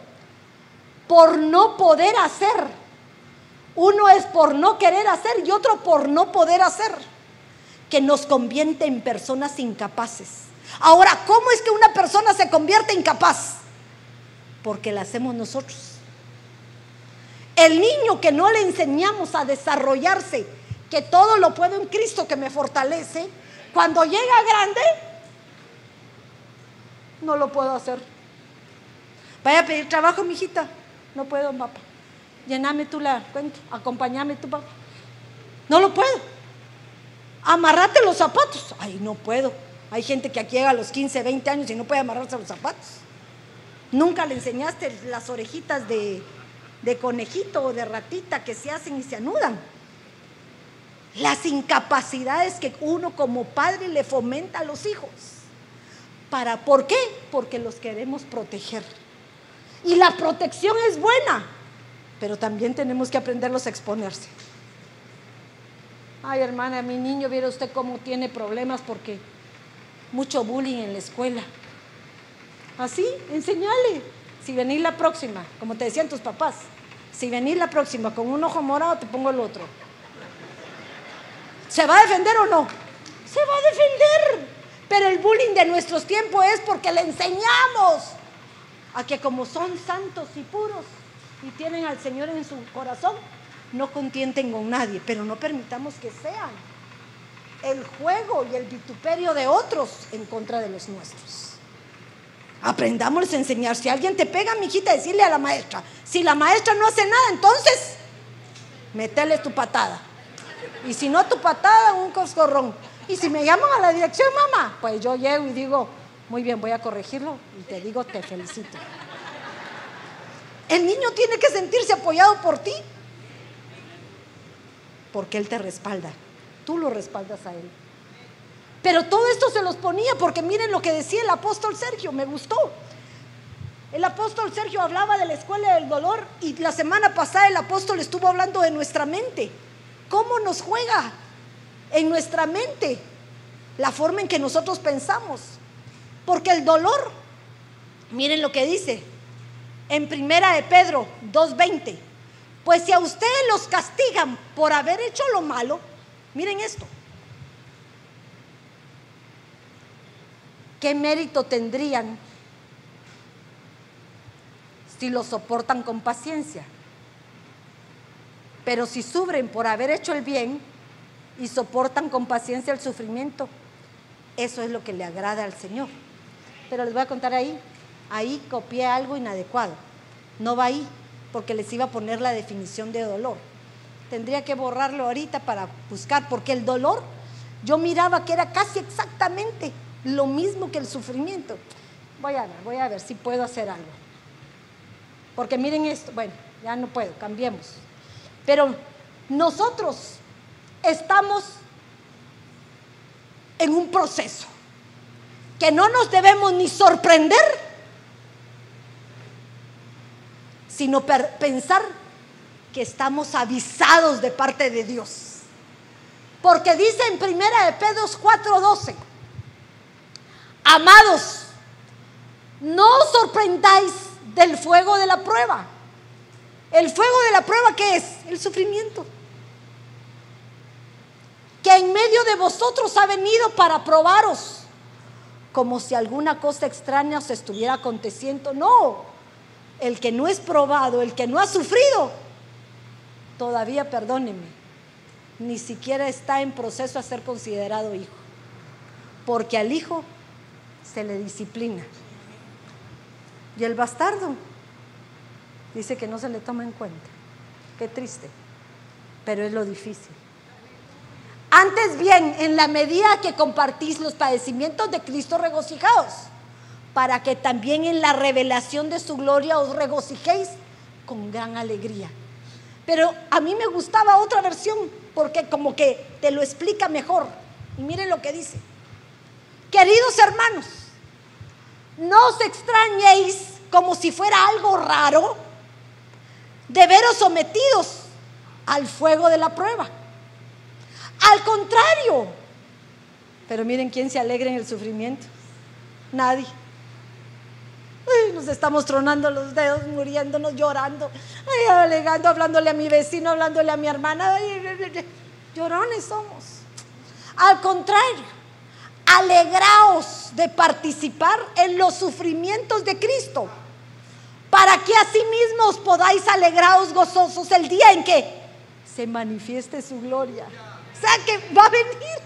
A: Por no poder hacer. Uno es por no querer hacer y otro por no poder hacer, que nos convierte en personas incapaces. Ahora, ¿cómo es que una persona se convierte incapaz? Porque la hacemos nosotros. El niño que no le enseñamos a desarrollarse, que todo lo puedo en Cristo que me fortalece, cuando llega grande, no lo puedo hacer. Vaya a pedir trabajo, mijita. No puedo, papá llename tú la cuenta, acompáñame tú, papá. No lo puedo. Amarrate los zapatos. Ay, no puedo. Hay gente que aquí llega a los 15, 20 años y no puede amarrarse los zapatos. Nunca le enseñaste las orejitas de, de conejito o de ratita que se hacen y se anudan. Las incapacidades que uno como padre le fomenta a los hijos. ¿Para por qué? Porque los queremos proteger. Y la protección es buena, pero también tenemos que aprenderlos a exponerse. Ay, hermana, mi niño, viera usted cómo tiene problemas porque mucho bullying en la escuela. Así, enseñale. Si venís la próxima, como te decían tus papás, si venís la próxima con un ojo morado, te pongo el otro. ¿Se va a defender o no? Se va a defender. Pero el bullying de nuestros tiempos es porque le enseñamos a que como son santos y puros, y tienen al Señor en su corazón, no contienten con nadie, pero no permitamos que sean.
B: el juego y el vituperio de otros en contra de los nuestros. Aprendámosles a enseñar. Si alguien te pega, mijita, decirle a la maestra. Si la maestra no hace nada, entonces, metele tu patada. Y si no tu patada, un coscorrón. Y si me llaman a la dirección, mamá, pues yo llego y digo, muy bien, voy a corregirlo y te digo, te felicito. El niño tiene que sentirse apoyado por ti, porque él te respalda. Tú lo respaldas a él. Pero todo esto se los ponía porque miren lo que decía el apóstol Sergio, me gustó. El apóstol Sergio hablaba de la escuela del dolor y la semana pasada el apóstol estuvo hablando de nuestra mente. ¿Cómo nos juega en nuestra mente la forma en que nosotros pensamos? Porque el dolor, miren lo que dice en primera de Pedro 2.20, pues si a ustedes los castigan por haber hecho lo malo, miren esto, ¿qué mérito tendrían si lo soportan con paciencia? Pero si sufren por haber hecho el bien y soportan con paciencia el sufrimiento, eso es lo que le agrada al Señor. Pero les voy a contar ahí, ahí copié algo inadecuado. No va ahí, porque les iba a poner la definición de dolor. Tendría que borrarlo ahorita para buscar, porque el dolor, yo miraba que era casi exactamente lo mismo que el sufrimiento. Voy a ver, voy a ver si puedo hacer algo. Porque miren esto, bueno, ya no puedo, cambiemos. Pero nosotros estamos en un proceso que no nos debemos ni sorprender, sino pensar que estamos avisados de parte de Dios. Porque dice en primera de Pedro 4:12, amados, no os sorprendáis del fuego de la prueba el fuego de la prueba, ¿qué es? El sufrimiento. Que en medio de vosotros ha venido para probaros, como si alguna cosa extraña os estuviera aconteciendo. No, el que no es probado, el que no ha sufrido, todavía, perdóneme, ni siquiera está en proceso a ser considerado hijo. Porque al hijo se le disciplina. Y el bastardo dice que no se le toma en cuenta. Qué triste, pero es lo difícil. Antes bien, en la medida que compartís los padecimientos de Cristo, regocijaos, para que también en la revelación de su gloria os regocijéis con gran alegría. Pero a mí me gustaba otra versión, porque como que te lo explica mejor. Y miren lo que dice. Queridos hermanos, no os extrañéis como si fuera algo raro de veros sometidos al fuego de la prueba. Al contrario, pero miren quién se alegra en el sufrimiento. Nadie. Nos estamos tronando los dedos, muriéndonos, llorando, alegando, hablándole a mi vecino, hablándole a mi hermana. llorones somos. Al contrario, alegraos de participar en los sufrimientos de Cristo para que asimismo os podáis alegraros gozosos el día en que se manifieste su gloria. O sea que va a venir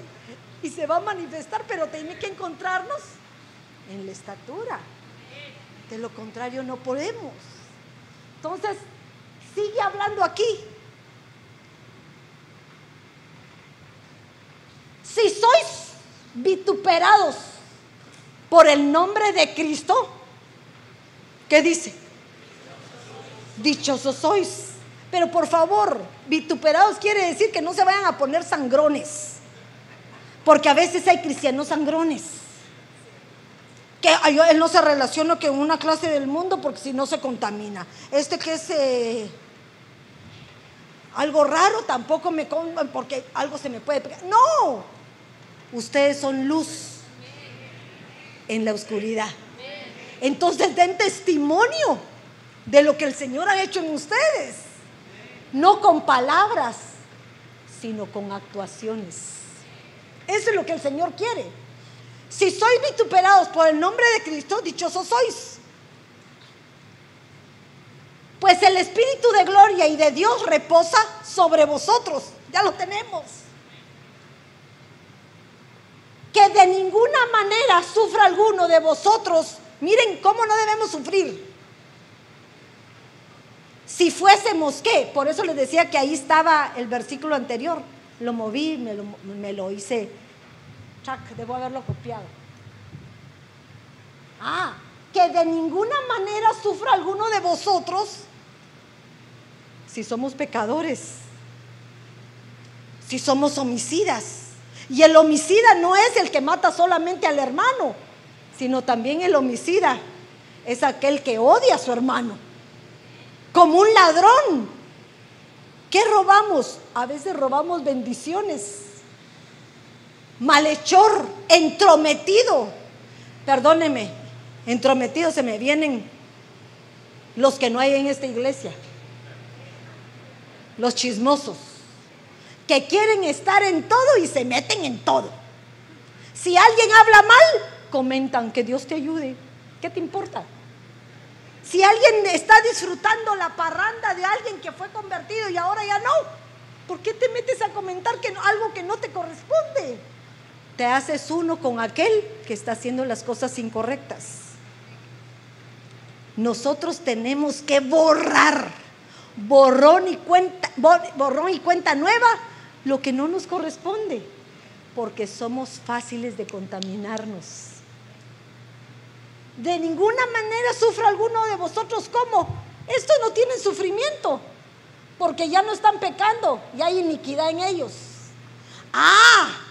B: y se va a manifestar, pero tiene que encontrarnos en la estatura. De lo contrario no podemos. Entonces, sigue hablando aquí. Si sois vituperados por el nombre de Cristo, ¿qué dice? dichosos sois. Pero por favor, vituperados quiere decir que no se vayan a poner sangrones. Porque a veces hay cristianos sangrones. Que él no se relaciona con una clase del mundo porque si no se contamina. Este que es eh, algo raro tampoco me porque algo se me puede pegar. No, ustedes son luz en la oscuridad. Entonces den testimonio de lo que el Señor ha hecho en ustedes. No con palabras, sino con actuaciones. Eso es lo que el Señor quiere. Si sois vituperados por el nombre de Cristo, dichosos sois. Pues el Espíritu de gloria y de Dios reposa sobre vosotros. Ya lo tenemos. que de ninguna manera sufra alguno de vosotros. Miren cómo no debemos sufrir. Si fuésemos qué, por eso les decía que ahí estaba el versículo anterior. Lo moví, me lo, me lo hice. Chac, debo haberlo copiado. Ah, que de ninguna manera sufra alguno de vosotros si somos pecadores, si somos homicidas. Y el homicida no es el que mata solamente al hermano, sino también el homicida es aquel que odia a su hermano, como un ladrón. ¿Qué robamos? A veces robamos bendiciones. Malhechor, entrometido. Perdóneme, entrometido se me vienen los que no hay en esta iglesia. Los chismosos que quieren estar en todo y se meten en todo. Si alguien habla mal, comentan que Dios te ayude. ¿Qué te importa? Si alguien está disfrutando la parranda de alguien que fue convertido y ahora ya no, ¿por qué te metes a comentar que algo que no te corresponde? Te haces uno con aquel que está haciendo las cosas incorrectas. Nosotros tenemos que borrar, borrón y cuenta, borrón y cuenta nueva lo que no nos corresponde, porque somos fáciles de contaminarnos. De ninguna manera sufra alguno de vosotros como. Estos no tienen sufrimiento, porque ya no están pecando, ya hay iniquidad en ellos. Ah,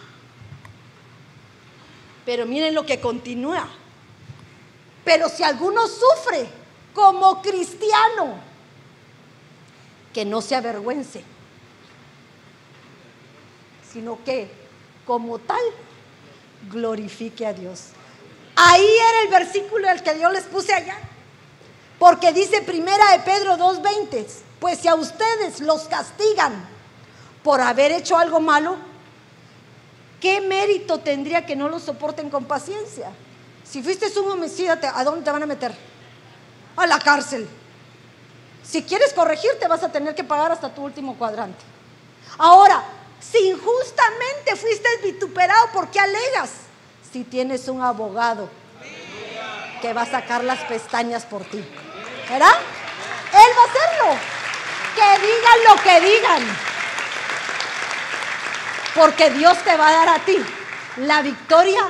B: pero miren lo que continúa. Pero si alguno sufre como cristiano, que no se avergüence sino que como tal glorifique a Dios. Ahí era el versículo el que yo les puse allá. Porque dice primera de Pedro 2.20, pues si a ustedes los castigan por haber hecho algo malo, ¿qué mérito tendría que no lo soporten con paciencia? Si fuiste un homicida, ¿a dónde te van a meter? A la cárcel. Si quieres corregirte, vas a tener que pagar hasta tu último cuadrante. Ahora, si injustamente fuiste vituperado, ¿por qué alegas? Si tienes un abogado que va a sacar las pestañas por ti. ¿Verdad? Él va a hacerlo. Que digan lo que digan. Porque Dios te va a dar a ti la victoria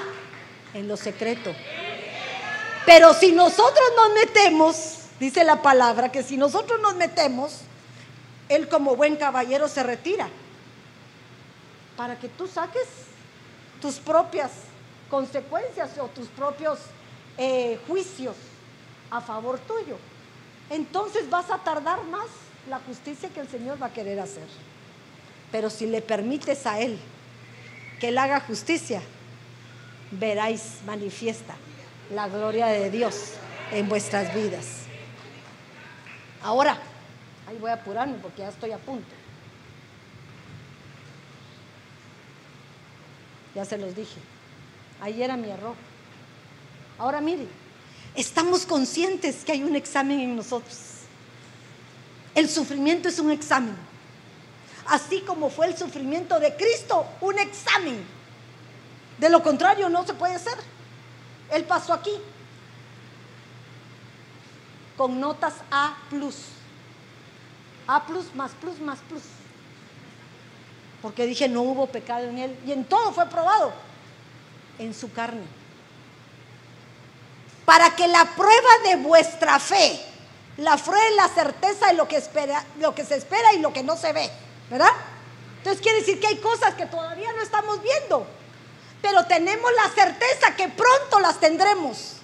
B: en lo secreto. Pero si nosotros nos metemos, dice la palabra, que si nosotros nos metemos, Él como buen caballero se retira para que tú saques tus propias consecuencias o tus propios eh, juicios a favor tuyo. Entonces vas a tardar más la justicia que el Señor va a querer hacer. Pero si le permites a Él que Él haga justicia, veráis manifiesta la gloria de Dios en vuestras vidas. Ahora, ahí voy a apurarme porque ya estoy a punto. Ya se los dije. Ahí era mi error. Ahora mire, estamos conscientes que hay un examen en nosotros. El sufrimiento es un examen. Así como fue el sufrimiento de Cristo, un examen. De lo contrario, no se puede hacer. Él pasó aquí con notas A. A plus más plus más porque dije no hubo pecado en él y en todo fue probado, en su carne. Para que la prueba de vuestra fe, la prueba la certeza de lo que, espera, lo que se espera y lo que no se ve, ¿verdad? Entonces quiere decir que hay cosas que todavía no estamos viendo, pero tenemos la certeza que pronto las tendremos.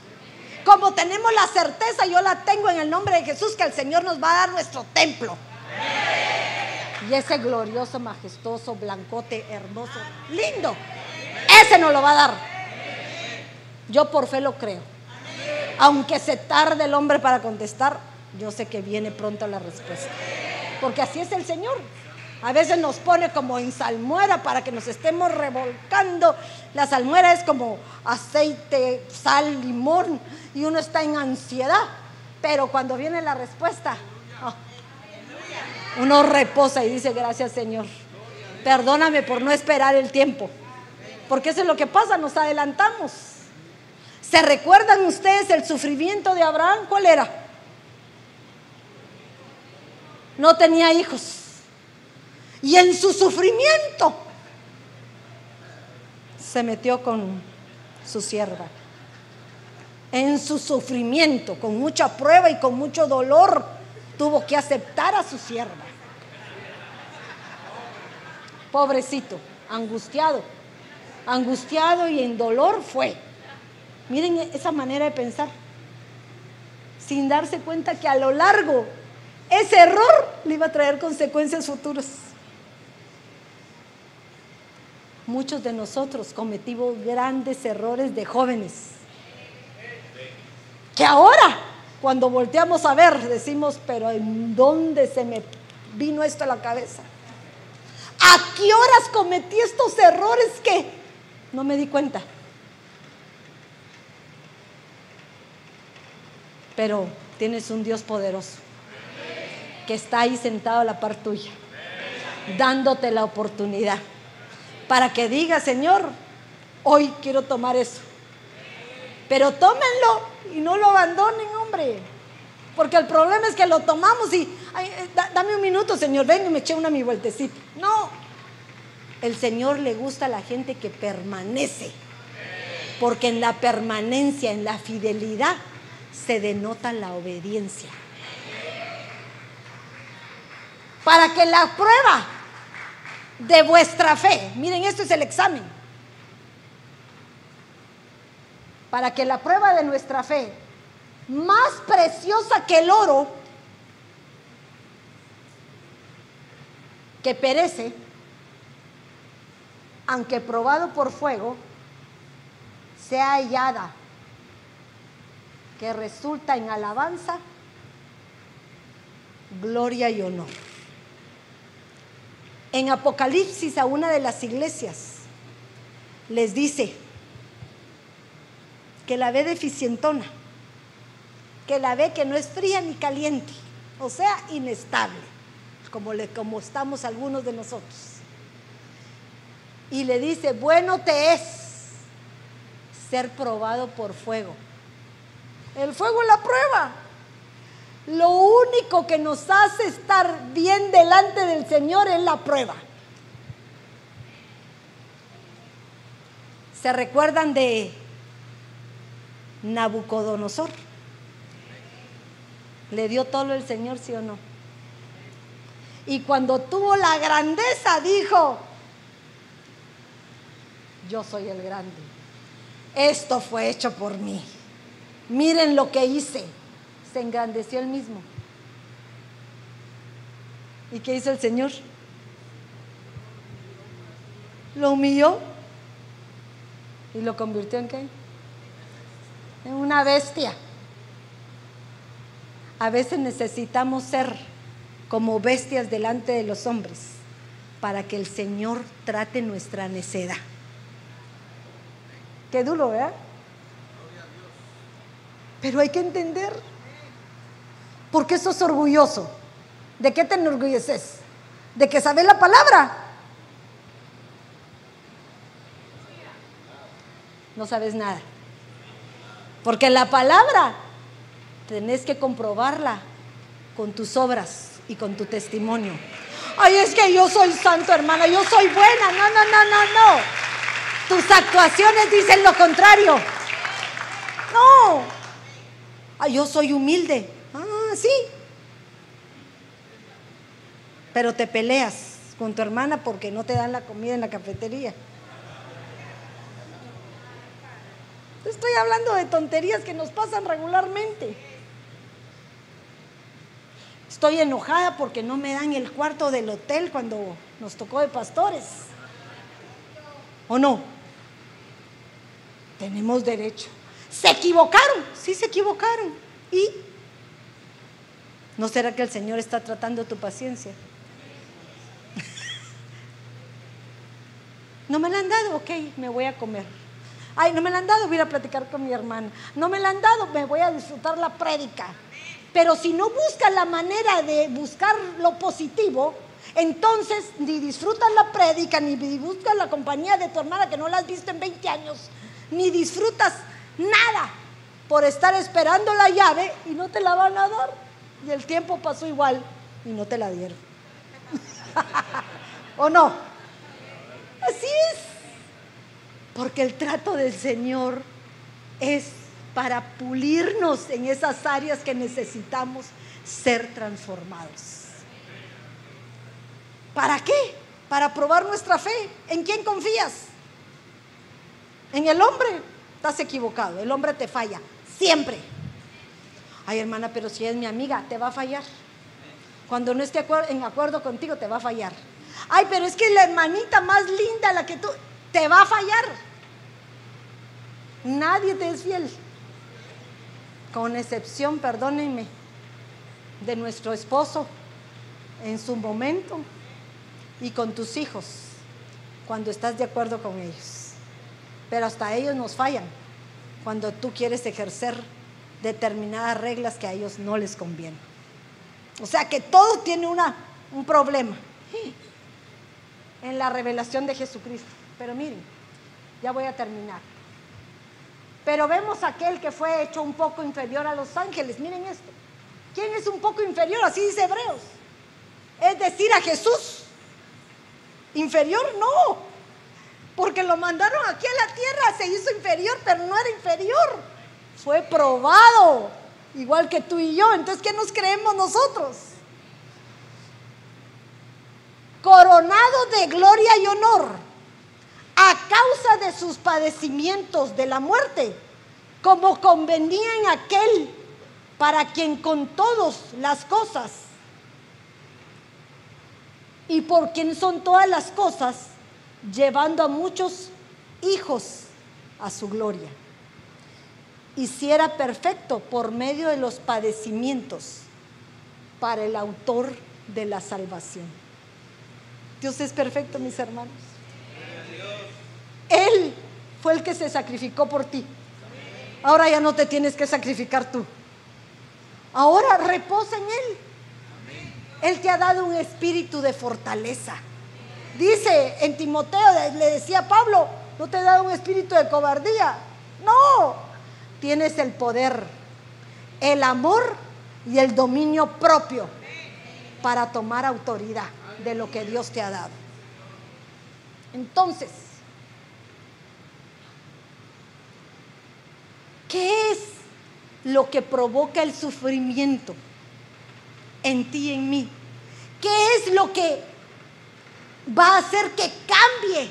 B: Como tenemos la certeza, yo la tengo en el nombre de Jesús, que el Señor nos va a dar nuestro templo. Y ese glorioso, majestuoso, blancote, hermoso, lindo, ese nos lo va a dar. Yo por fe lo creo. Aunque se tarde el hombre para contestar, yo sé que viene pronto la respuesta. Porque así es el Señor. A veces nos pone como en salmuera para que nos estemos revolcando. La salmuera es como aceite, sal, limón y uno está en ansiedad. Pero cuando viene la respuesta, oh, uno reposa y dice, gracias Señor. Perdóname por no esperar el tiempo. Porque eso es lo que pasa, nos adelantamos. ¿Se recuerdan ustedes el sufrimiento de Abraham? ¿Cuál era? No tenía hijos. Y en su sufrimiento se metió con su sierva. En su sufrimiento, con mucha prueba y con mucho dolor, tuvo que aceptar a su sierva. Pobrecito, angustiado, angustiado y en dolor fue. Miren esa manera de pensar, sin darse cuenta que a lo largo ese error le iba a traer consecuencias futuras. Muchos de nosotros cometimos grandes errores de jóvenes. Que ahora, cuando volteamos a ver, decimos, pero ¿en dónde se me vino esto a la cabeza? ¿A qué horas cometí estos errores que no me di cuenta? Pero tienes un Dios poderoso que está ahí sentado a la par tuya, dándote la oportunidad para que diga, Señor, hoy quiero tomar eso. Pero tómenlo y no lo abandonen, hombre. Porque el problema es que lo tomamos y, eh, dame un minuto, Señor, ven y me eché una mi vueltecita. No, el Señor le gusta a la gente que permanece. Porque en la permanencia, en la fidelidad, se denota la obediencia. Para que la prueba de vuestra fe. Miren, esto es el examen. Para que la prueba de nuestra fe, más preciosa que el oro, que perece, aunque probado por fuego, sea hallada, que resulta en alabanza, gloria y honor en Apocalipsis a una de las iglesias les dice que la ve deficientona, que la ve que no es fría ni caliente, o sea, inestable, como, le, como estamos algunos de nosotros. Y le dice, bueno te es ser probado por fuego. El fuego es la prueba. Lo único que nos hace estar bien delante del Señor es la prueba. ¿Se recuerdan de Nabucodonosor? ¿Le dio todo el Señor, sí o no? Y cuando tuvo la grandeza dijo, yo soy el grande. Esto fue hecho por mí. Miren lo que hice se engrandeció él mismo. ¿Y qué hizo el Señor? Lo humilló y lo convirtió en qué? En una bestia. A veces necesitamos ser como bestias delante de los hombres para que el Señor trate nuestra necedad. Qué duro, ¿verdad? Pero hay que entender ¿Por qué sos orgulloso? ¿De qué te enorgulleces? ¿De que sabes la palabra? No sabes nada. Porque la palabra tenés que comprobarla con tus obras y con tu testimonio. Ay, es que yo soy santo, hermana, yo soy buena. No, no, no, no, no. Tus actuaciones dicen lo contrario. No. Ay, yo soy humilde sí. Pero te peleas con tu hermana porque no te dan la comida en la cafetería. Estoy hablando de tonterías que nos pasan regularmente. Estoy enojada porque no me dan el cuarto del hotel cuando nos tocó de pastores. ¿O no? Tenemos derecho. Se equivocaron, sí se equivocaron. ¿Y ¿No será que el Señor está tratando tu paciencia? no me la han dado, ok, me voy a comer. Ay, no me la han dado, voy a platicar con mi hermana. No me la han dado, me voy a disfrutar la prédica. Pero si no buscas la manera de buscar lo positivo, entonces ni disfrutas la prédica, ni buscas la compañía de tu hermana que no la has visto en 20 años, ni disfrutas nada por estar esperando la llave y no te la van a dar. Y el tiempo pasó igual y no te la dieron. ¿O no? Así es. Porque el trato del Señor es para pulirnos en esas áreas que necesitamos ser transformados. ¿Para qué? Para probar nuestra fe. ¿En quién confías? En el hombre. Estás equivocado. El hombre te falla. Siempre. Ay, hermana, pero si es mi amiga, te va a fallar. Cuando no esté en acuerdo contigo, te va a fallar. Ay, pero es que la hermanita más linda, la que tú, te va a fallar. Nadie te es fiel con excepción, perdónenme, de nuestro esposo en su momento y con tus hijos, cuando estás de acuerdo con ellos. Pero hasta ellos nos fallan cuando tú quieres ejercer determinadas reglas que a ellos no les convienen. O sea que todo tiene una, un problema en la revelación de Jesucristo. Pero miren, ya voy a terminar. Pero vemos aquel que fue hecho un poco inferior a los ángeles. Miren esto. ¿Quién es un poco inferior? Así dice Hebreos. Es decir, a Jesús. ¿Inferior? No. Porque lo mandaron aquí a la tierra, se hizo inferior, pero no era inferior. Fue probado, igual que tú y yo. Entonces, ¿qué nos creemos nosotros? Coronado de gloria y honor a causa de sus padecimientos de la muerte, como convenía en aquel para quien con todas las cosas y por quien son todas las cosas, llevando a muchos hijos a su gloria. Hiciera perfecto por medio de los padecimientos para el autor de la salvación. Dios es perfecto, mis hermanos. Él fue el que se sacrificó por ti. Ahora ya no te tienes que sacrificar tú. Ahora reposa en Él. Él te ha dado un espíritu de fortaleza. Dice en Timoteo, le decía Pablo, no te he dado un espíritu de cobardía. No, tienes el poder, el amor y el dominio propio para tomar autoridad de lo que Dios te ha dado. Entonces, ¿Qué es lo que provoca el sufrimiento en ti y en mí? ¿Qué es lo que va a hacer que cambie?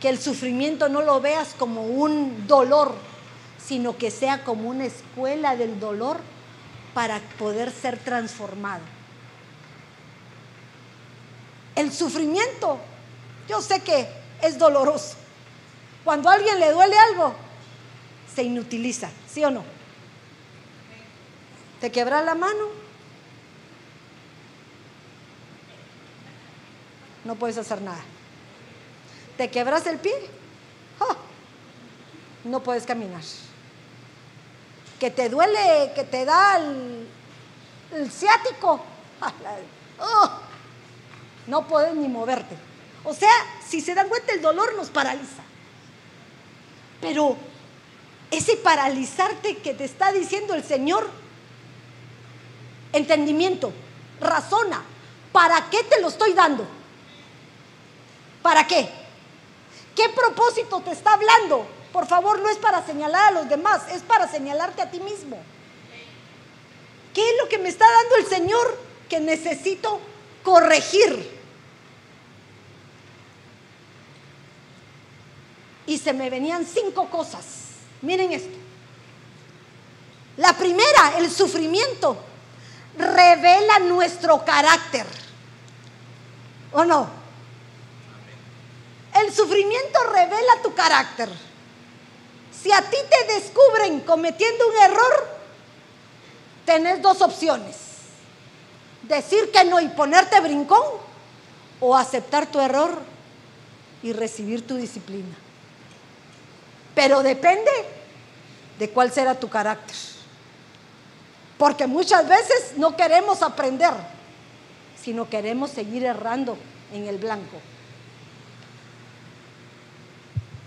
B: Que el sufrimiento no lo veas como un dolor, sino que sea como una escuela del dolor para poder ser transformado. El sufrimiento, yo sé que es doloroso. Cuando a alguien le duele algo, se inutiliza, ¿sí o no? ¿Te quebra la mano? No puedes hacer nada. ¿Te quebras el pie? ¡Ah! No puedes caminar. Que te duele, que te da el, ciático. ¡Ah! No puedes ni moverte. O sea, si se dan cuenta, el dolor nos paraliza. Pero ese paralizarte que te está diciendo el Señor, entendimiento, razona, ¿para qué te lo estoy dando? ¿Para qué? ¿Qué propósito te está hablando? Por favor, no es para señalar a los demás, es para señalarte a ti mismo. ¿Qué es lo que me está dando el Señor que necesito corregir? Y se me venían cinco cosas Miren esto. La primera, el sufrimiento, revela nuestro carácter. ¿O no? El sufrimiento revela tu carácter. Si a ti te descubren cometiendo un error, tenés dos opciones. Decir que no y ponerte brincón o aceptar tu error y recibir tu disciplina. Pero depende de cuál será tu carácter. Porque muchas veces no queremos aprender. sino queremos seguir errando en el blanco.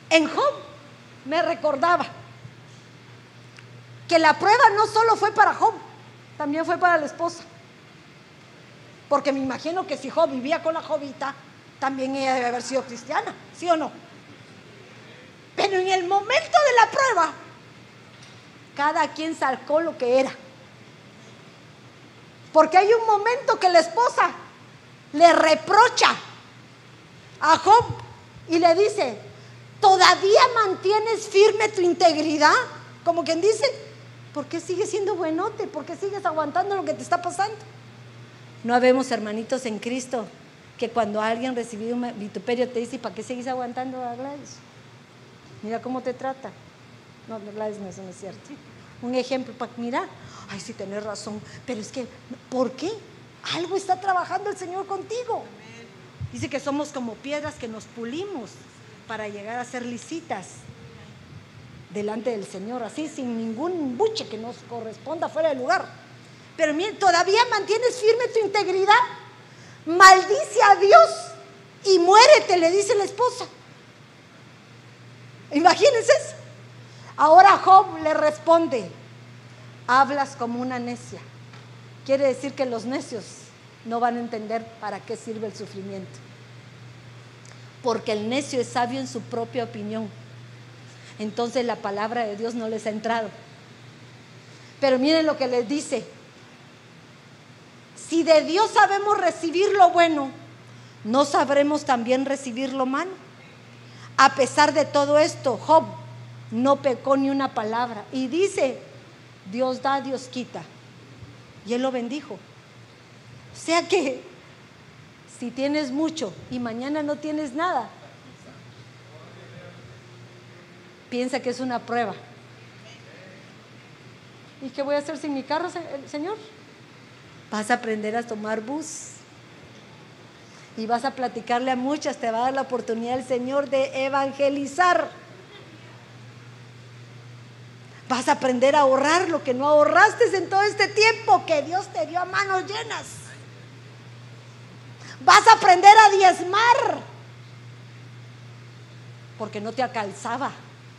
B: En Job me recordaba que la prueba no solo fue para Job, también fue para la esposa. Porque me imagino que si Job vivía con la jovita, también ella debe haber sido cristiana, ¿sí o no? Pero en el momento de la prueba, cada quien sacó lo que era. Porque hay un momento que la esposa le reprocha a Job y le dice, ¿todavía mantienes firme tu integridad? Como quien dice, ¿por qué sigues siendo buenote? ¿Por qué sigues aguantando lo que te está pasando? No habemos hermanitos en Cristo que cuando alguien recibió un vituperio te dice, ¿para qué sigues aguantando a Gladys? Mira cómo te trata. No, Gladys no, eso no es cierto. Un ejemplo para mirar, ay, sí, tenés razón, pero es que, ¿por qué? Algo está trabajando el Señor contigo. Dice que somos como piedras que nos pulimos para llegar a ser lisitas delante del Señor, así sin ningún buche que nos corresponda fuera de lugar. Pero mire, todavía mantienes firme tu integridad. Maldice a Dios y muérete, le dice la esposa. Imagínense eso. Ahora Job le responde, hablas como una necia. Quiere decir que los necios no van a entender para qué sirve el sufrimiento. Porque el necio es sabio en su propia opinión. Entonces la palabra de Dios no les ha entrado. Pero miren lo que les dice. Si de Dios sabemos recibir lo bueno, ¿no sabremos también recibir lo malo? A pesar de todo esto, Job no pecó ni una palabra. Y dice, Dios da, Dios quita. Y él lo bendijo. O sea que si tienes mucho y mañana no tienes nada, piensa que es una prueba. ¿Y qué voy a hacer sin mi carro, Señor? Vas a aprender a tomar bus. Y vas a platicarle a muchas, te va a dar la oportunidad el Señor de evangelizar. Vas a aprender a ahorrar lo que no ahorraste en todo este tiempo que Dios te dio a manos llenas. Vas a aprender a diezmar porque no te alcanzaba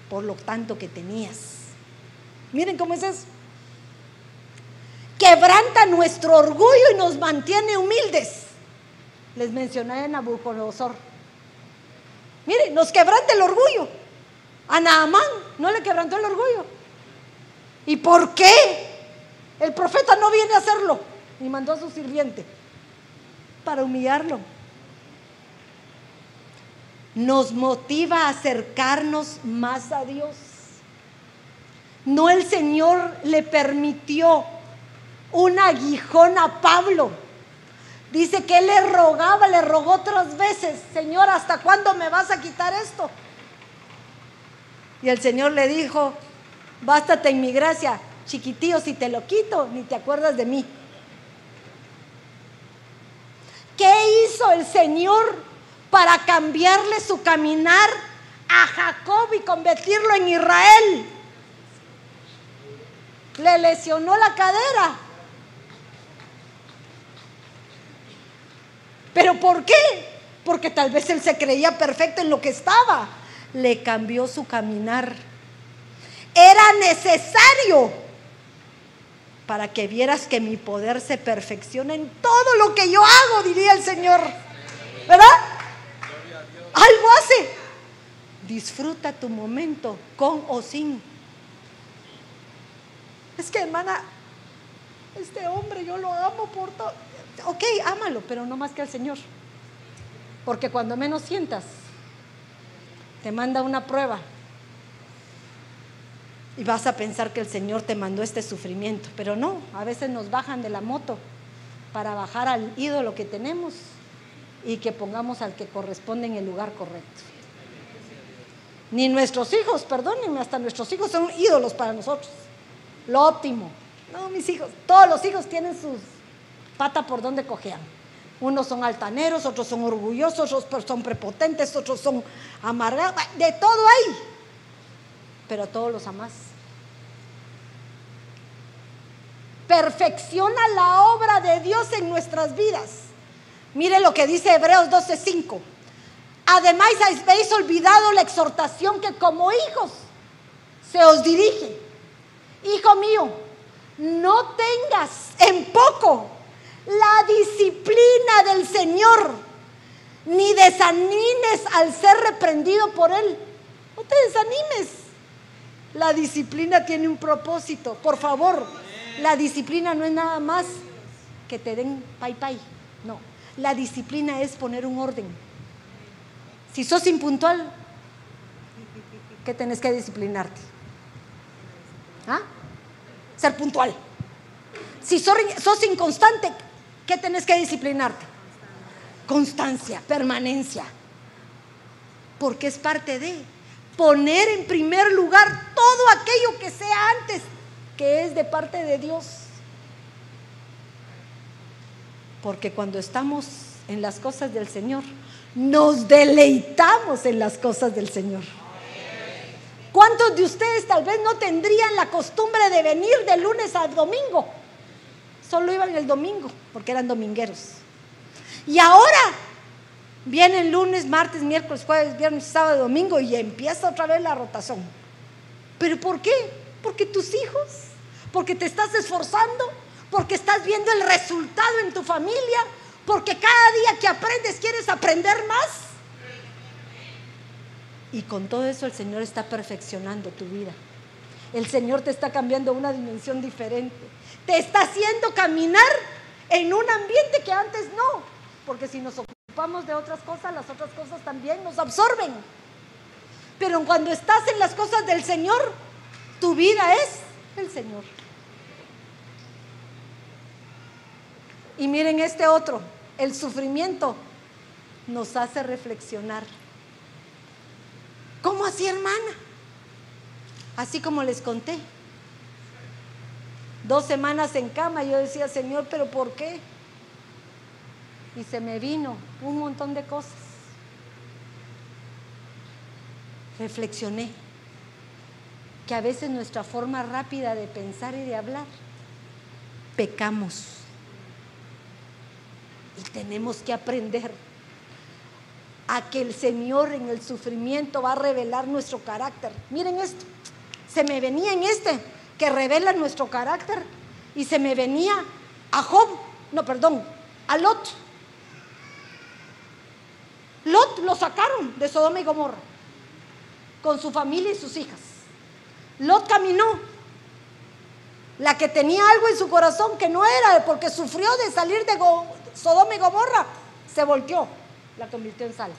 B: por lo tanto que tenías. Miren cómo es eso. Quebranta nuestro orgullo y nos mantiene humildes. Les mencioné a Nabucodonosor. Miren, nos quebranta el orgullo. A Naamán no le quebrantó el orgullo. ¿Y por qué? El profeta no viene a hacerlo. Y mandó a su sirviente para humillarlo. Nos motiva a acercarnos más a Dios. No el Señor le permitió un aguijón a Pablo. Dice que él le rogaba, le rogó otras veces, Señor, ¿hasta cuándo me vas a quitar esto? Y el Señor le dijo, Bástate en mi gracia, chiquitío, si te lo quito, ni te acuerdas de mí. ¿Qué hizo el Señor para cambiarle su caminar a Jacob y convertirlo en Israel? Le lesionó la cadera. ¿Pero por qué? Porque tal vez él se creía perfecto en lo que estaba. Le cambió su caminar era necesario para que vieras que mi poder se perfecciona en todo lo que yo hago, diría el Señor. ¿Verdad? Algo hace. Disfruta tu momento con o sin. Es que hermana, este hombre yo lo amo por todo. Ok, ámalo, pero no más que al Señor. Porque cuando menos sientas, te manda una prueba y vas a pensar que el Señor te mandó este sufrimiento, pero no, a veces nos bajan de la moto para bajar al ídolo que tenemos y que pongamos al que corresponde en el lugar correcto. Ni nuestros hijos, perdónenme, hasta nuestros hijos son ídolos para nosotros. Lo óptimo. No, mis hijos, todos los hijos tienen sus patas por donde cojean. Unos son altaneros, otros son orgullosos, otros son prepotentes, otros son amargados, de todo hay pero todos los amas. Perfecciona la obra de Dios en nuestras vidas. Mire lo que dice Hebreos 12:5. Además habéis olvidado la exhortación que como hijos se os dirige. Hijo mío, no tengas en poco la disciplina del Señor, ni desanimes al ser reprendido por Él. No te desanimes. La disciplina tiene un propósito. Por favor, la disciplina no es nada más que te den pay pay. No, la disciplina es poner un orden. Si sos impuntual, ¿qué tenés que disciplinarte? ¿Ah? Ser puntual. Si sos, inconstante, ¿qué tenés que disciplinarte? Constancia, permanencia. Porque es parte de poner en primer lugar todo aquello que sea antes, que es de parte de Dios. Porque cuando estamos en las cosas del Señor, nos deleitamos en las cosas del Señor. ¿Cuántos de ustedes tal vez no tendrían la costumbre de venir de lunes a domingo? Solo iban el domingo, porque eran domingueros. Y ahora vienen lunes, martes, miércoles, jueves, viernes, sábado, domingo y empieza otra vez la rotación. ¿Pero por qué? Porque tus hijos, porque te estás esforzando, porque estás viendo el resultado en tu familia, porque cada día que aprendes quieres aprender más. Y con todo eso el Señor está perfeccionando tu vida. El Señor te está cambiando a una dimensión diferente. Te está haciendo caminar en un ambiente que antes no. Porque si nos ocupamos de otras cosas, las otras cosas también nos absorben. Pero cuando estás en las cosas del Señor, tu vida es el Señor. Y miren este otro, el sufrimiento nos hace reflexionar. ¿Cómo así, hermana? Así como les conté. Dos semanas en cama, yo decía, Señor, pero ¿por qué? Y se me vino un montón de cosas. Reflexioné que a veces nuestra forma rápida de pensar y de hablar, pecamos tenemos que aprender a que el Señor en el sufrimiento va a revelar nuestro carácter. Miren esto, se me venía en este que revela nuestro carácter y se me venía a Job, no, perdón, a Lot. Lot lo sacaron de Sodoma y Gomorra con su familia y sus hijas. Lot caminó. La que tenía algo en su corazón que no era porque sufrió de salir de, Sodoma y Gomorra se volteó, la convirtió en sal.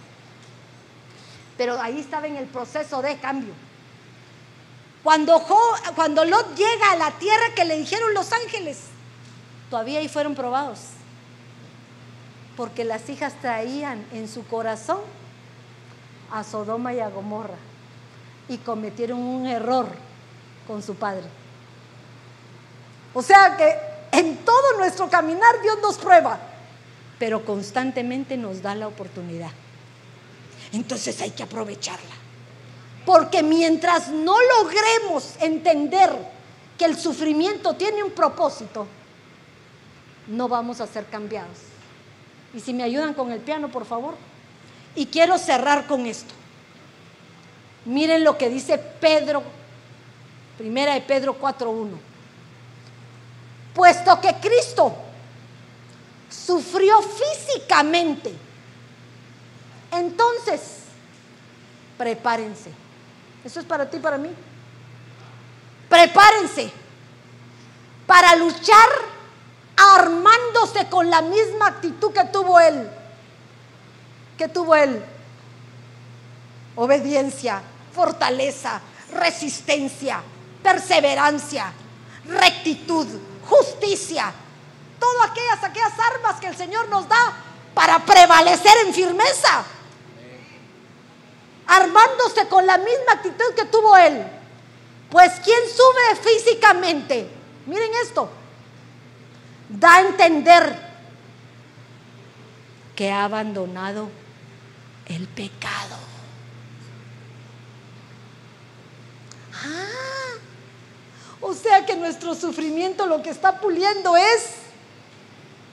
B: Pero ahí estaba en el proceso de cambio. Cuando, cuando Lot llega a la tierra que le dijeron los ángeles, todavía ahí fueron probados. Porque las hijas traían en su corazón a Sodoma y a Gomorra y cometieron un error con su padre. O sea que en todo nuestro caminar Dios nos prueba pero constantemente nos da la oportunidad. Entonces hay que aprovecharla. Porque mientras no logremos entender que el sufrimiento tiene un propósito, no vamos a ser cambiados. Y si me ayudan con el piano, por favor. Y quiero cerrar con esto. Miren lo que dice Pedro, primera de Pedro 4.1. Puesto que Cristo sufrió físicamente. Entonces, prepárense. Eso es para ti para mí. Prepárense para luchar armándose con la misma actitud que tuvo él. Que tuvo él. Obediencia, fortaleza, resistencia, perseverancia, rectitud, justicia, todas aquellas, aquellas armas que el Señor nos da para prevalecer en firmeza. Armándose con la misma actitud que tuvo Él. Pues quien sube físicamente, miren esto, da a entender que ha abandonado el pecado. Ah, o sea que nuestro sufrimiento lo que está puliendo es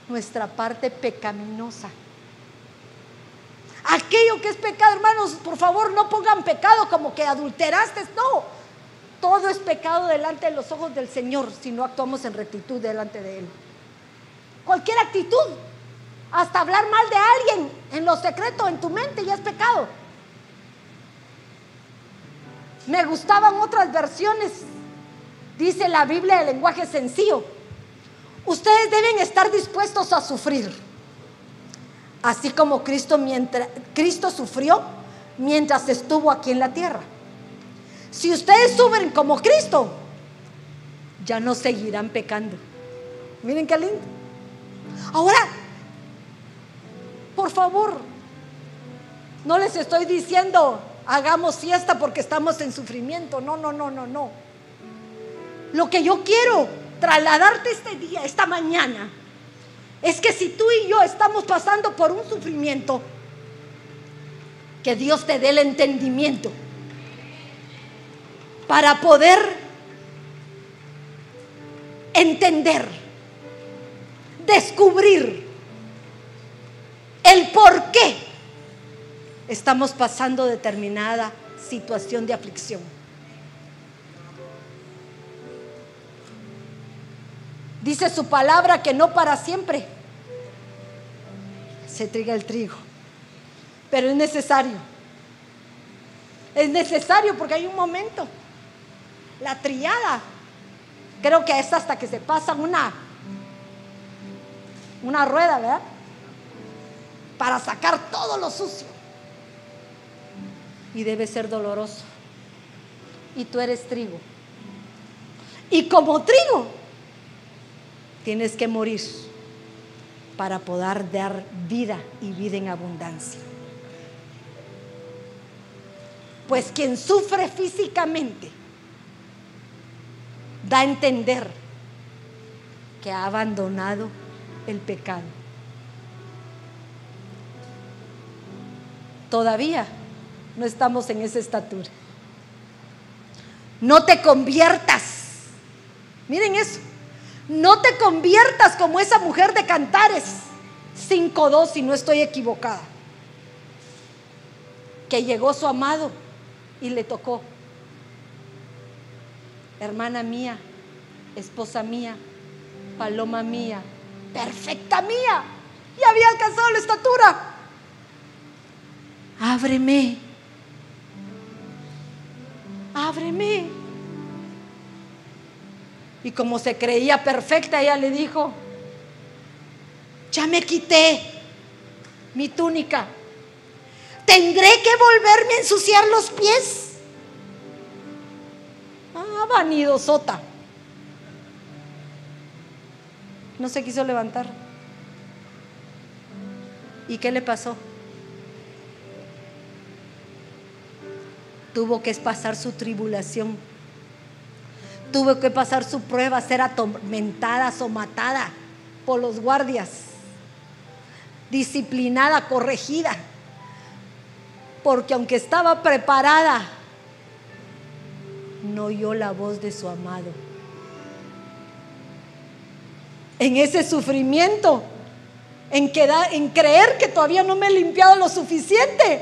B: nuestra parte pecaminosa. Aquello que es pecado, hermanos, por favor no pongan pecado como que adulteraste, no. Todo es pecado delante de los ojos del Señor si no actuamos en rectitud delante de Él. Cualquier actitud, hasta hablar mal de alguien en lo secreto, en tu mente, ya es pecado. Me gustaban otras versiones, dice la Biblia de lenguaje sencillo. Ustedes deben estar dispuestos a sufrir así como Cristo, mientras, Cristo sufrió mientras estuvo aquí en la tierra. Si ustedes sufren como Cristo, ya no seguirán pecando. Miren qué lindo. Ahora, por favor, no les estoy diciendo hagamos fiesta porque estamos en sufrimiento. No, no, no, no, no. Lo que yo quiero trasladarte este día, esta mañana, es que si tú y yo estamos pasando por un sufrimiento, que Dios te dé el entendimiento para poder entender, descubrir el por qué estamos pasando determinada situación de aflicción. Dice su palabra que no para siempre se triga el trigo, pero es necesario. Es necesario porque hay un momento. La triada, creo que es hasta que se pasa una, una rueda, ¿verdad? Para sacar todo lo sucio. Y debe ser doloroso. Y tú eres trigo. Y como trigo, tienes que morir para poder dar vida y vida en abundancia. Pues quien sufre físicamente da a entender que ha abandonado el pecado. Todavía no estamos en esa estatura. No te conviertas. Miren eso. No te conviertas como esa mujer de Cantares 5.2 si no estoy equivocada. Que llegó su amado y le tocó. Hermana mía, esposa mía, paloma mía, perfecta mía. Y había alcanzado la estatura. Ábreme. Ábreme. Y como se creía perfecta, ella le dijo, ya me quité mi túnica. ¿Tendré que volverme a ensuciar los pies? Ah, vanido No se quiso levantar. ¿Y qué le pasó? Tuvo que pasar su tribulación tuvo que pasar su prueba, ser atormentada, somatada por los guardias, disciplinada, corregida, porque aunque estaba preparada, no oyó la voz de su amado. En ese sufrimiento, en, en creer que todavía no me he limpiado lo suficiente,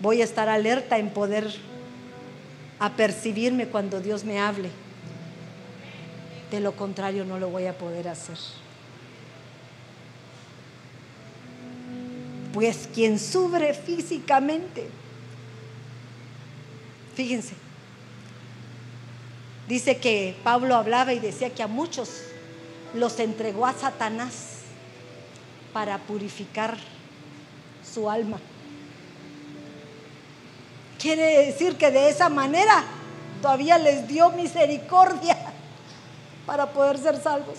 B: voy a estar alerta en poder a percibirme cuando Dios me hable. De lo contrario no lo voy a poder hacer. Pues quien sufre físicamente, fíjense, dice que Pablo hablaba y decía que a muchos los entregó a Satanás para purificar su alma. Quiere decir que de esa manera todavía les dio misericordia para poder ser salvos.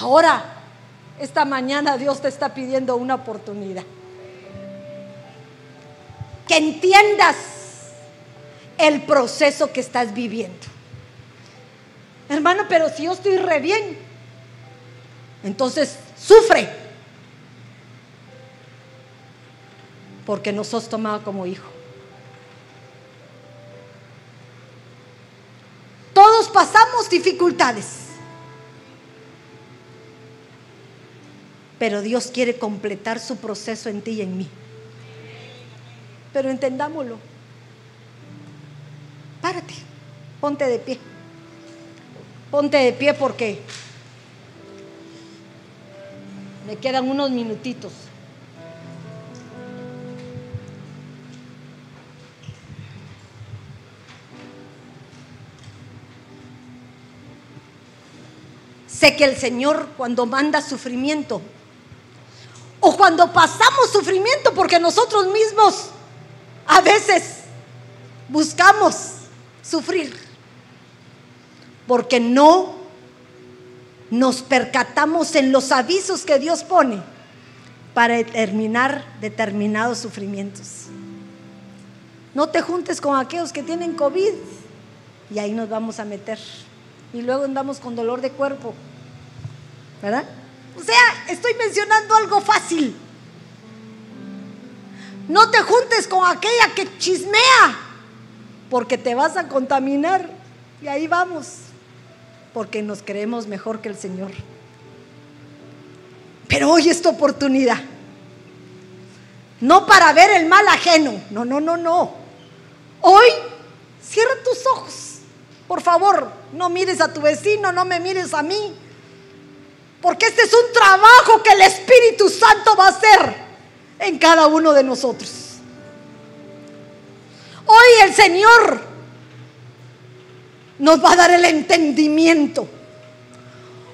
B: Ahora, esta mañana Dios te está pidiendo una oportunidad. Que entiendas el proceso que estás viviendo. Hermano, pero si yo estoy re bien, entonces sufre. porque nos has tomado como hijo. Todos pasamos dificultades. Pero Dios quiere completar su proceso en ti y en mí. Pero entendámoslo. Párate, ponte de pie. Ponte de pie porque me quedan unos minutitos. Sé que el Señor cuando manda sufrimiento o cuando pasamos sufrimiento porque nosotros mismos a veces buscamos sufrir porque no nos percatamos en los avisos que Dios pone para determinar determinados sufrimientos. No te juntes con aquellos que tienen COVID y ahí nos vamos a meter y luego andamos con dolor de cuerpo. ¿Verdad? O sea, estoy mencionando algo fácil. No te juntes con aquella que chismea, porque te vas a contaminar. Y ahí vamos, porque nos creemos mejor que el Señor. Pero hoy es tu oportunidad. No para ver el mal ajeno. No, no, no, no. Hoy cierra tus ojos por favor, no mires a tu vecino, no me mires a mí. Porque este es un trabajo que el Espíritu Santo va a hacer en cada uno de nosotros. Hoy el Señor nos va a dar el entendimiento.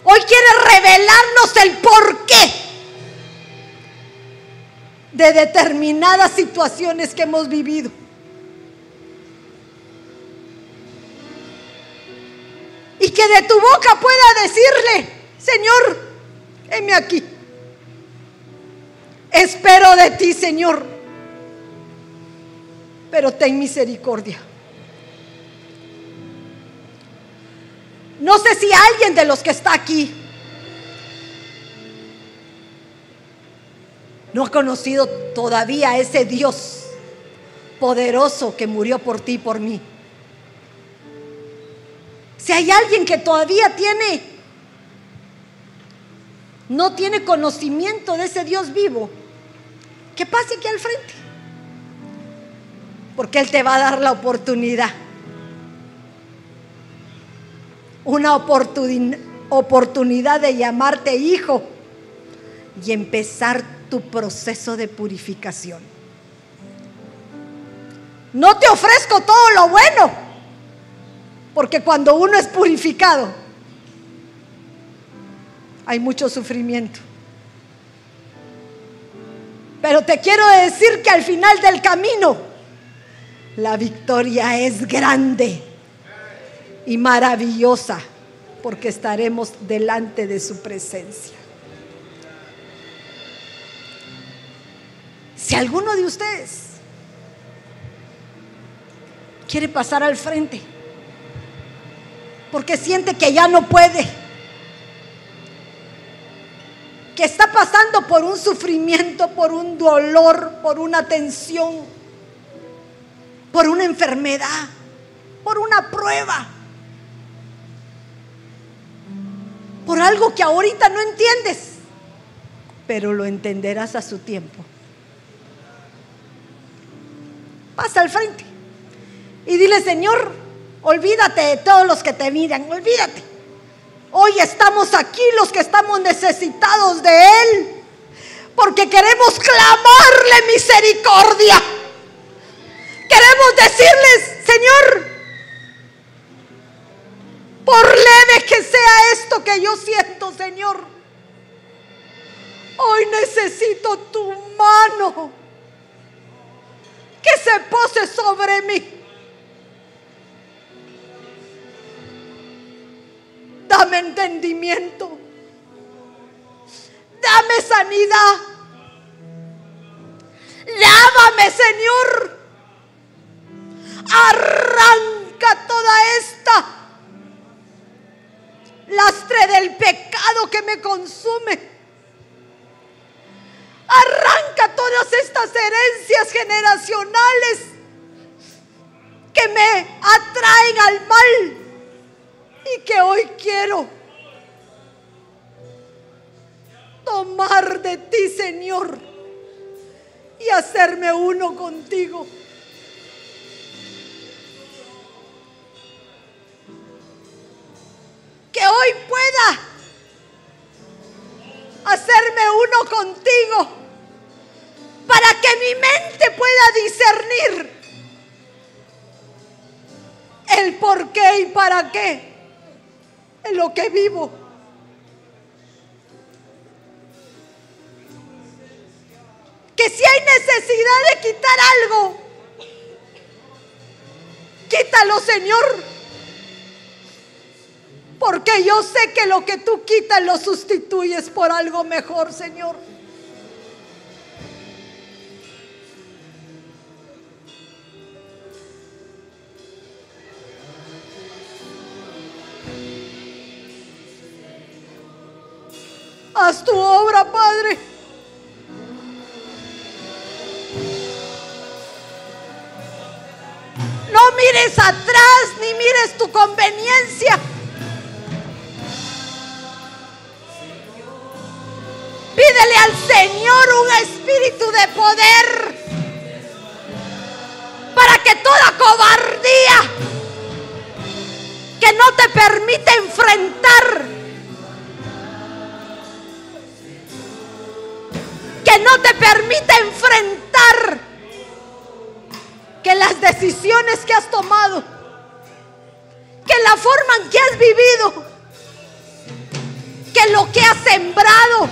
B: Hoy quiere revelarnos el porqué de determinadas situaciones que hemos vivido. y que de tu boca pueda decirle, Señor, heme aquí. Espero de ti, Señor, pero ten misericordia. No sé si alguien de los que está aquí no ha conocido todavía a ese Dios poderoso que murió por ti y por mí. Si hay alguien que todavía tiene, no tiene conocimiento de ese Dios vivo, que pase aquí al frente. Porque Él te va a dar la oportunidad. Una oportunidad de llamarte hijo y empezar tu proceso de purificación. No te ofrezco todo lo bueno porque cuando uno es purificado, hay mucho sufrimiento. Pero te quiero decir que al final del camino, la victoria es grande y maravillosa, porque estaremos delante de su presencia. Si alguno de ustedes quiere pasar al frente, porque siente que ya no puede, que está pasando por un sufrimiento, por un dolor, por una tensión, por una enfermedad, por una prueba, por algo que ahorita no entiendes, pero lo entenderás a su tiempo. Pasa al frente y dile, Señor, Olvídate de todos los que te miran, olvídate. Hoy estamos aquí los que estamos necesitados de Él, porque queremos clamarle misericordia. Queremos decirles, Señor, por leve que sea esto que yo siento, Señor, hoy necesito tu mano que se pose sobre mí. Dame entendimiento. Dame sanidad. Lávame, Señor. Arranca toda esta lastre del pecado que me consume. Arranca todas estas herencias generacionales que me atraen al mal y que hoy quiero tomar de ti, Señor, y hacerme uno contigo. Que hoy pueda hacerme uno contigo para que mi mente pueda discernir el por qué y para qué en lo que vivo. Que si hay necesidad de quitar algo, quítalo, Señor. Porque yo sé que lo que tú quitas lo sustituyes por algo mejor, Señor. Haz tu obra, Padre. No mires atrás ni mires tu conveniencia. Pídele al Señor un espíritu de poder para que toda cobardía que no te permite enfrentar que no te permite enfrentar que las decisiones que has tomado, que la forma en que has vivido, que lo que has sembrado,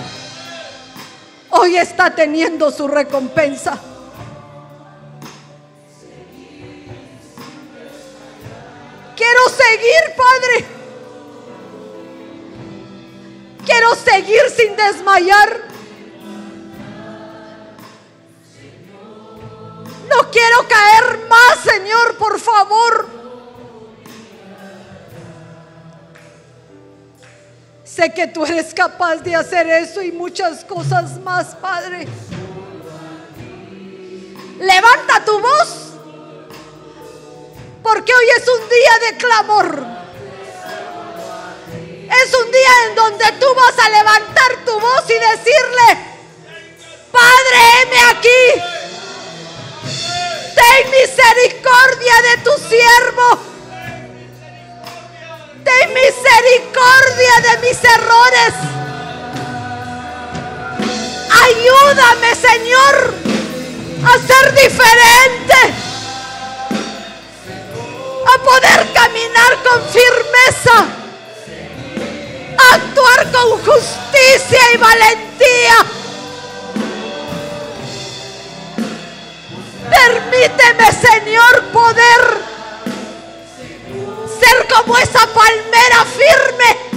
B: hoy está teniendo su recompensa. Quiero seguir, Padre. Quiero seguir sin desmayar. No quiero caer más, Señor, por favor. Sé que tú eres capaz de hacer eso y muchas cosas más, Padre. Levanta tu voz, porque hoy es un día de clamor. Es un día en donde tú vas a levantar tu voz y decirle, Padre, heme aquí. Ten misericordia de tu siervo. Ten misericordia de mis errores. Ayúdame, Señor, a ser diferente. A poder caminar con firmeza. A actuar con justicia y valentía. Permíteme, Señor, poder ser como esa palmera firme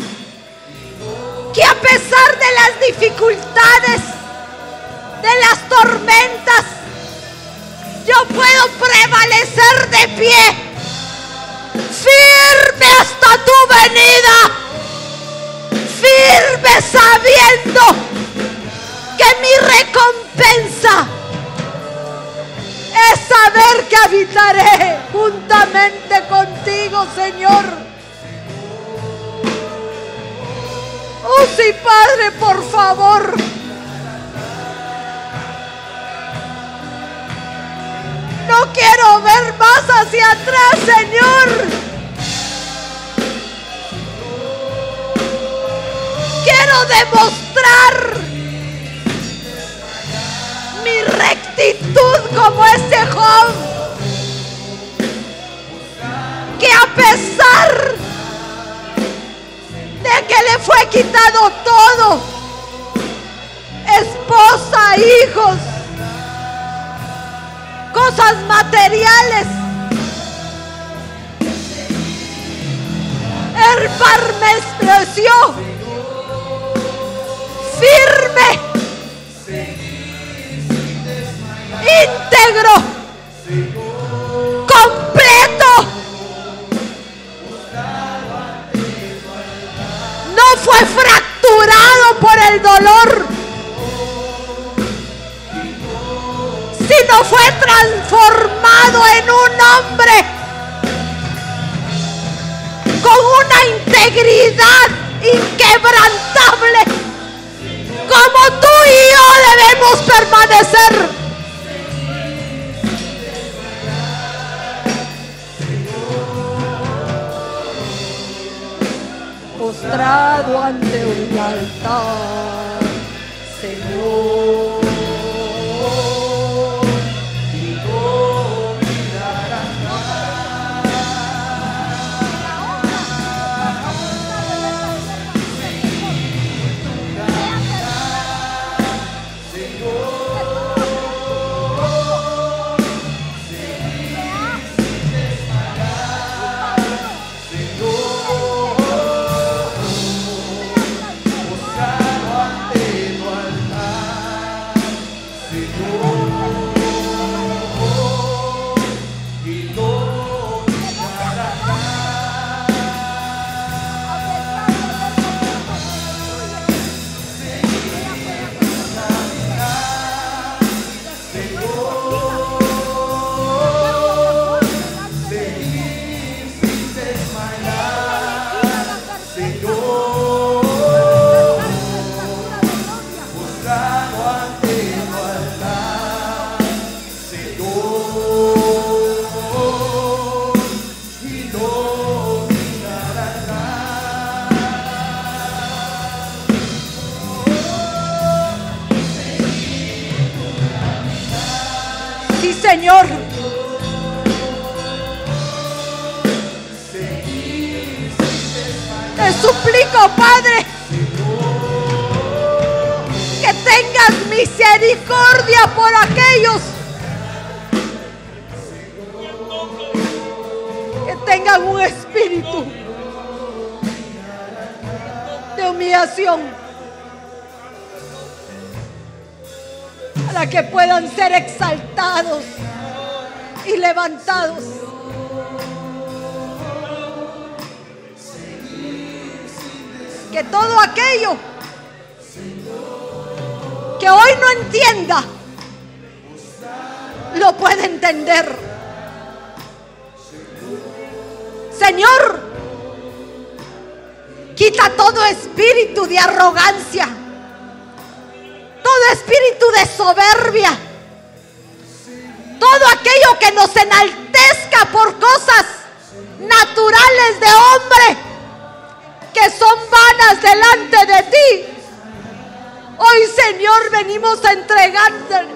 B: que a pesar de las dificultades, de las tormentas, yo puedo prevalecer de pie, firme hasta tu venida, firme sabiendo que mi recompensa es saber que habitaré juntamente contigo, Señor. Oh sí, Padre, por favor. No quiero ver más hacia atrás, Señor. Quiero demostrar mi rectitud como ese Job. A pesar de que le fue quitado todo, esposa, hijos, cosas materiales, él permaneció firme íntegro, completo. Fue fracturado por el dolor, sino fue transformado en un hombre con una integridad inquebrantable como tú y yo debemos permanecer. Postrado ante un altar, Señor. Sí, Señor. Te suplico, Padre, que tengas misericordia por aquellos que tengan un espíritu de humillación para que puedan ser exaltados y levantados. Que todo aquello que hoy no entienda, lo puede entender. Señor, quita todo espíritu de arrogancia todo espíritu de soberbia, todo aquello que nos enaltezca por cosas naturales de hombre, que son vanas delante de ti. Hoy, Señor, venimos a entregártelas.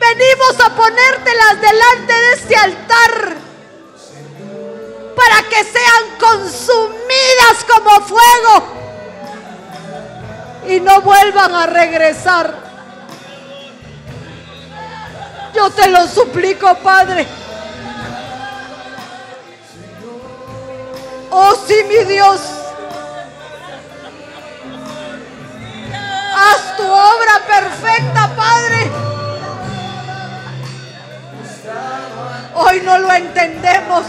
B: Venimos a ponértelas delante de este altar para que sean consumidas como fuego y no vuelvan a regresar. Yo te lo suplico, Padre. Oh, sí, mi Dios. Haz tu obra perfecta, Padre. Hoy no lo entendemos.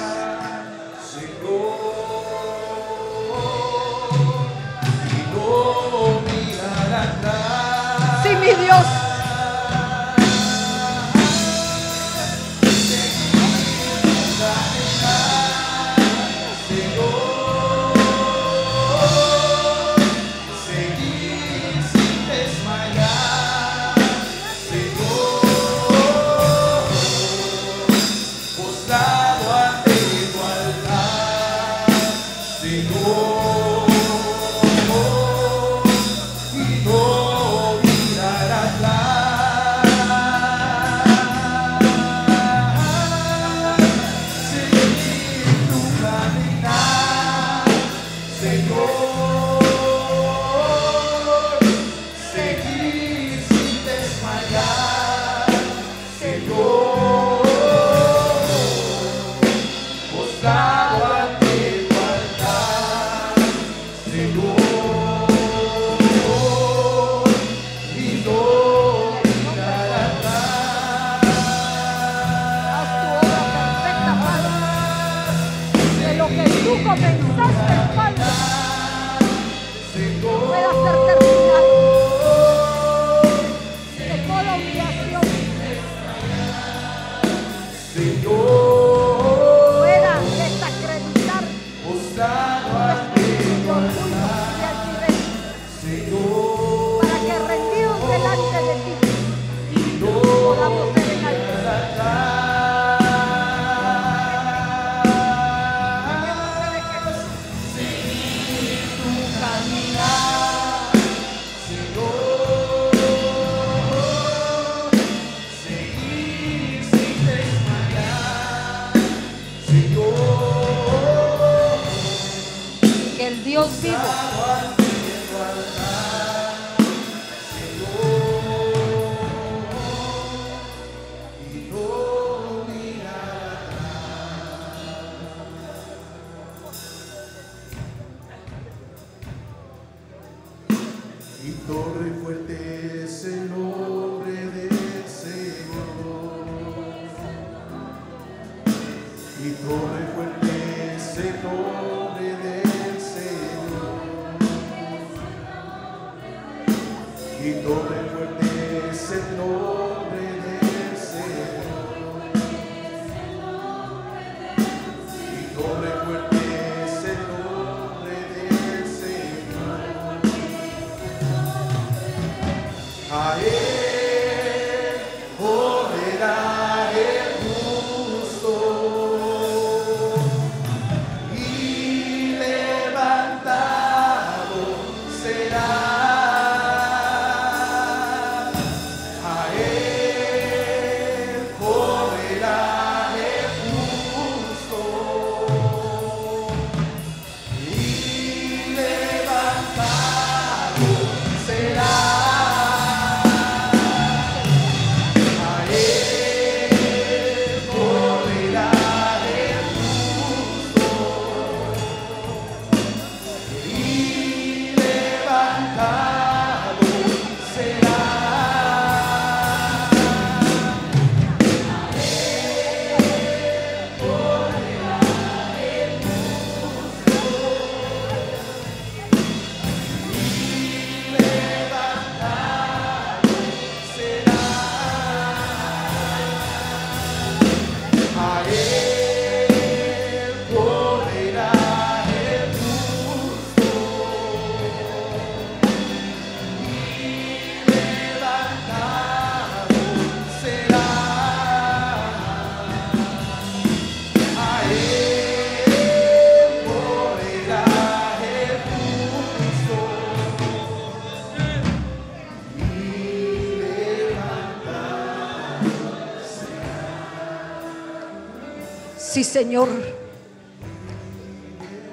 C: Señor.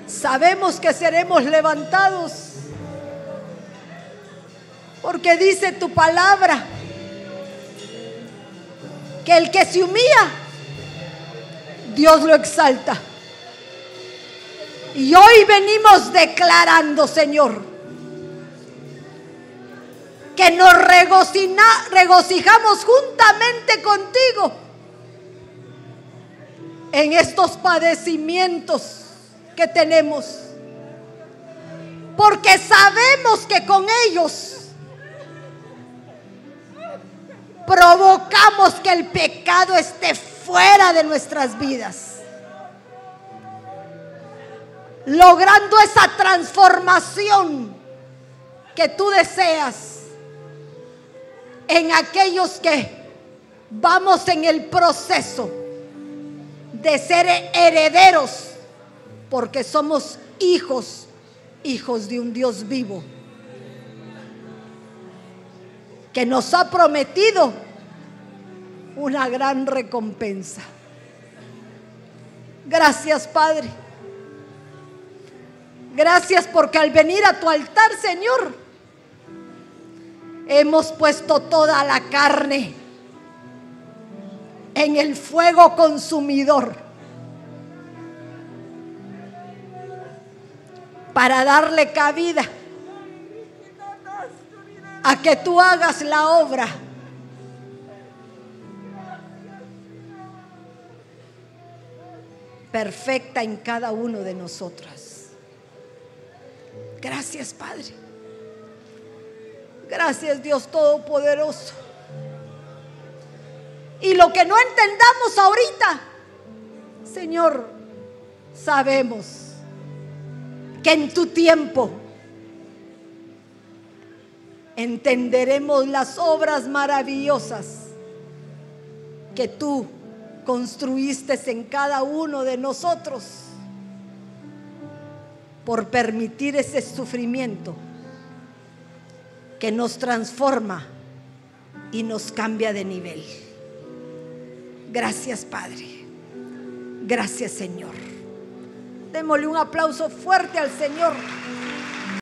B: Sabemos que seremos levantados. Porque dice tu palabra que el que se humilla, Dios lo exalta. Y hoy venimos declarando, Señor, que nos regocijamos juntamente contigo en estos padecimientos que tenemos. Porque sabemos que con ellos provocamos que el pecado esté fuera de nuestras vidas. Logrando esa transformación que tú deseas en aquellos que vamos en el proceso de ser herederos, porque somos hijos, hijos de un Dios vivo, que nos ha prometido una gran recompensa. Gracias, Padre. Gracias porque al venir a tu altar, Señor, hemos puesto toda la carne en el fuego consumidor para darle cabida a que tú hagas la obra. perfecta en cada uno de nosotras. Gracias, Padre. Gracias, Dios Todopoderoso. Y lo que no entendamos ahorita, Señor, sabemos que en tu tiempo entenderemos las obras maravillosas que tú construiste en cada uno de nosotros por permitir ese sufrimiento que nos transforma y nos cambia de nivel. Gracias Padre. Gracias Señor. Démosle un aplauso fuerte al Señor.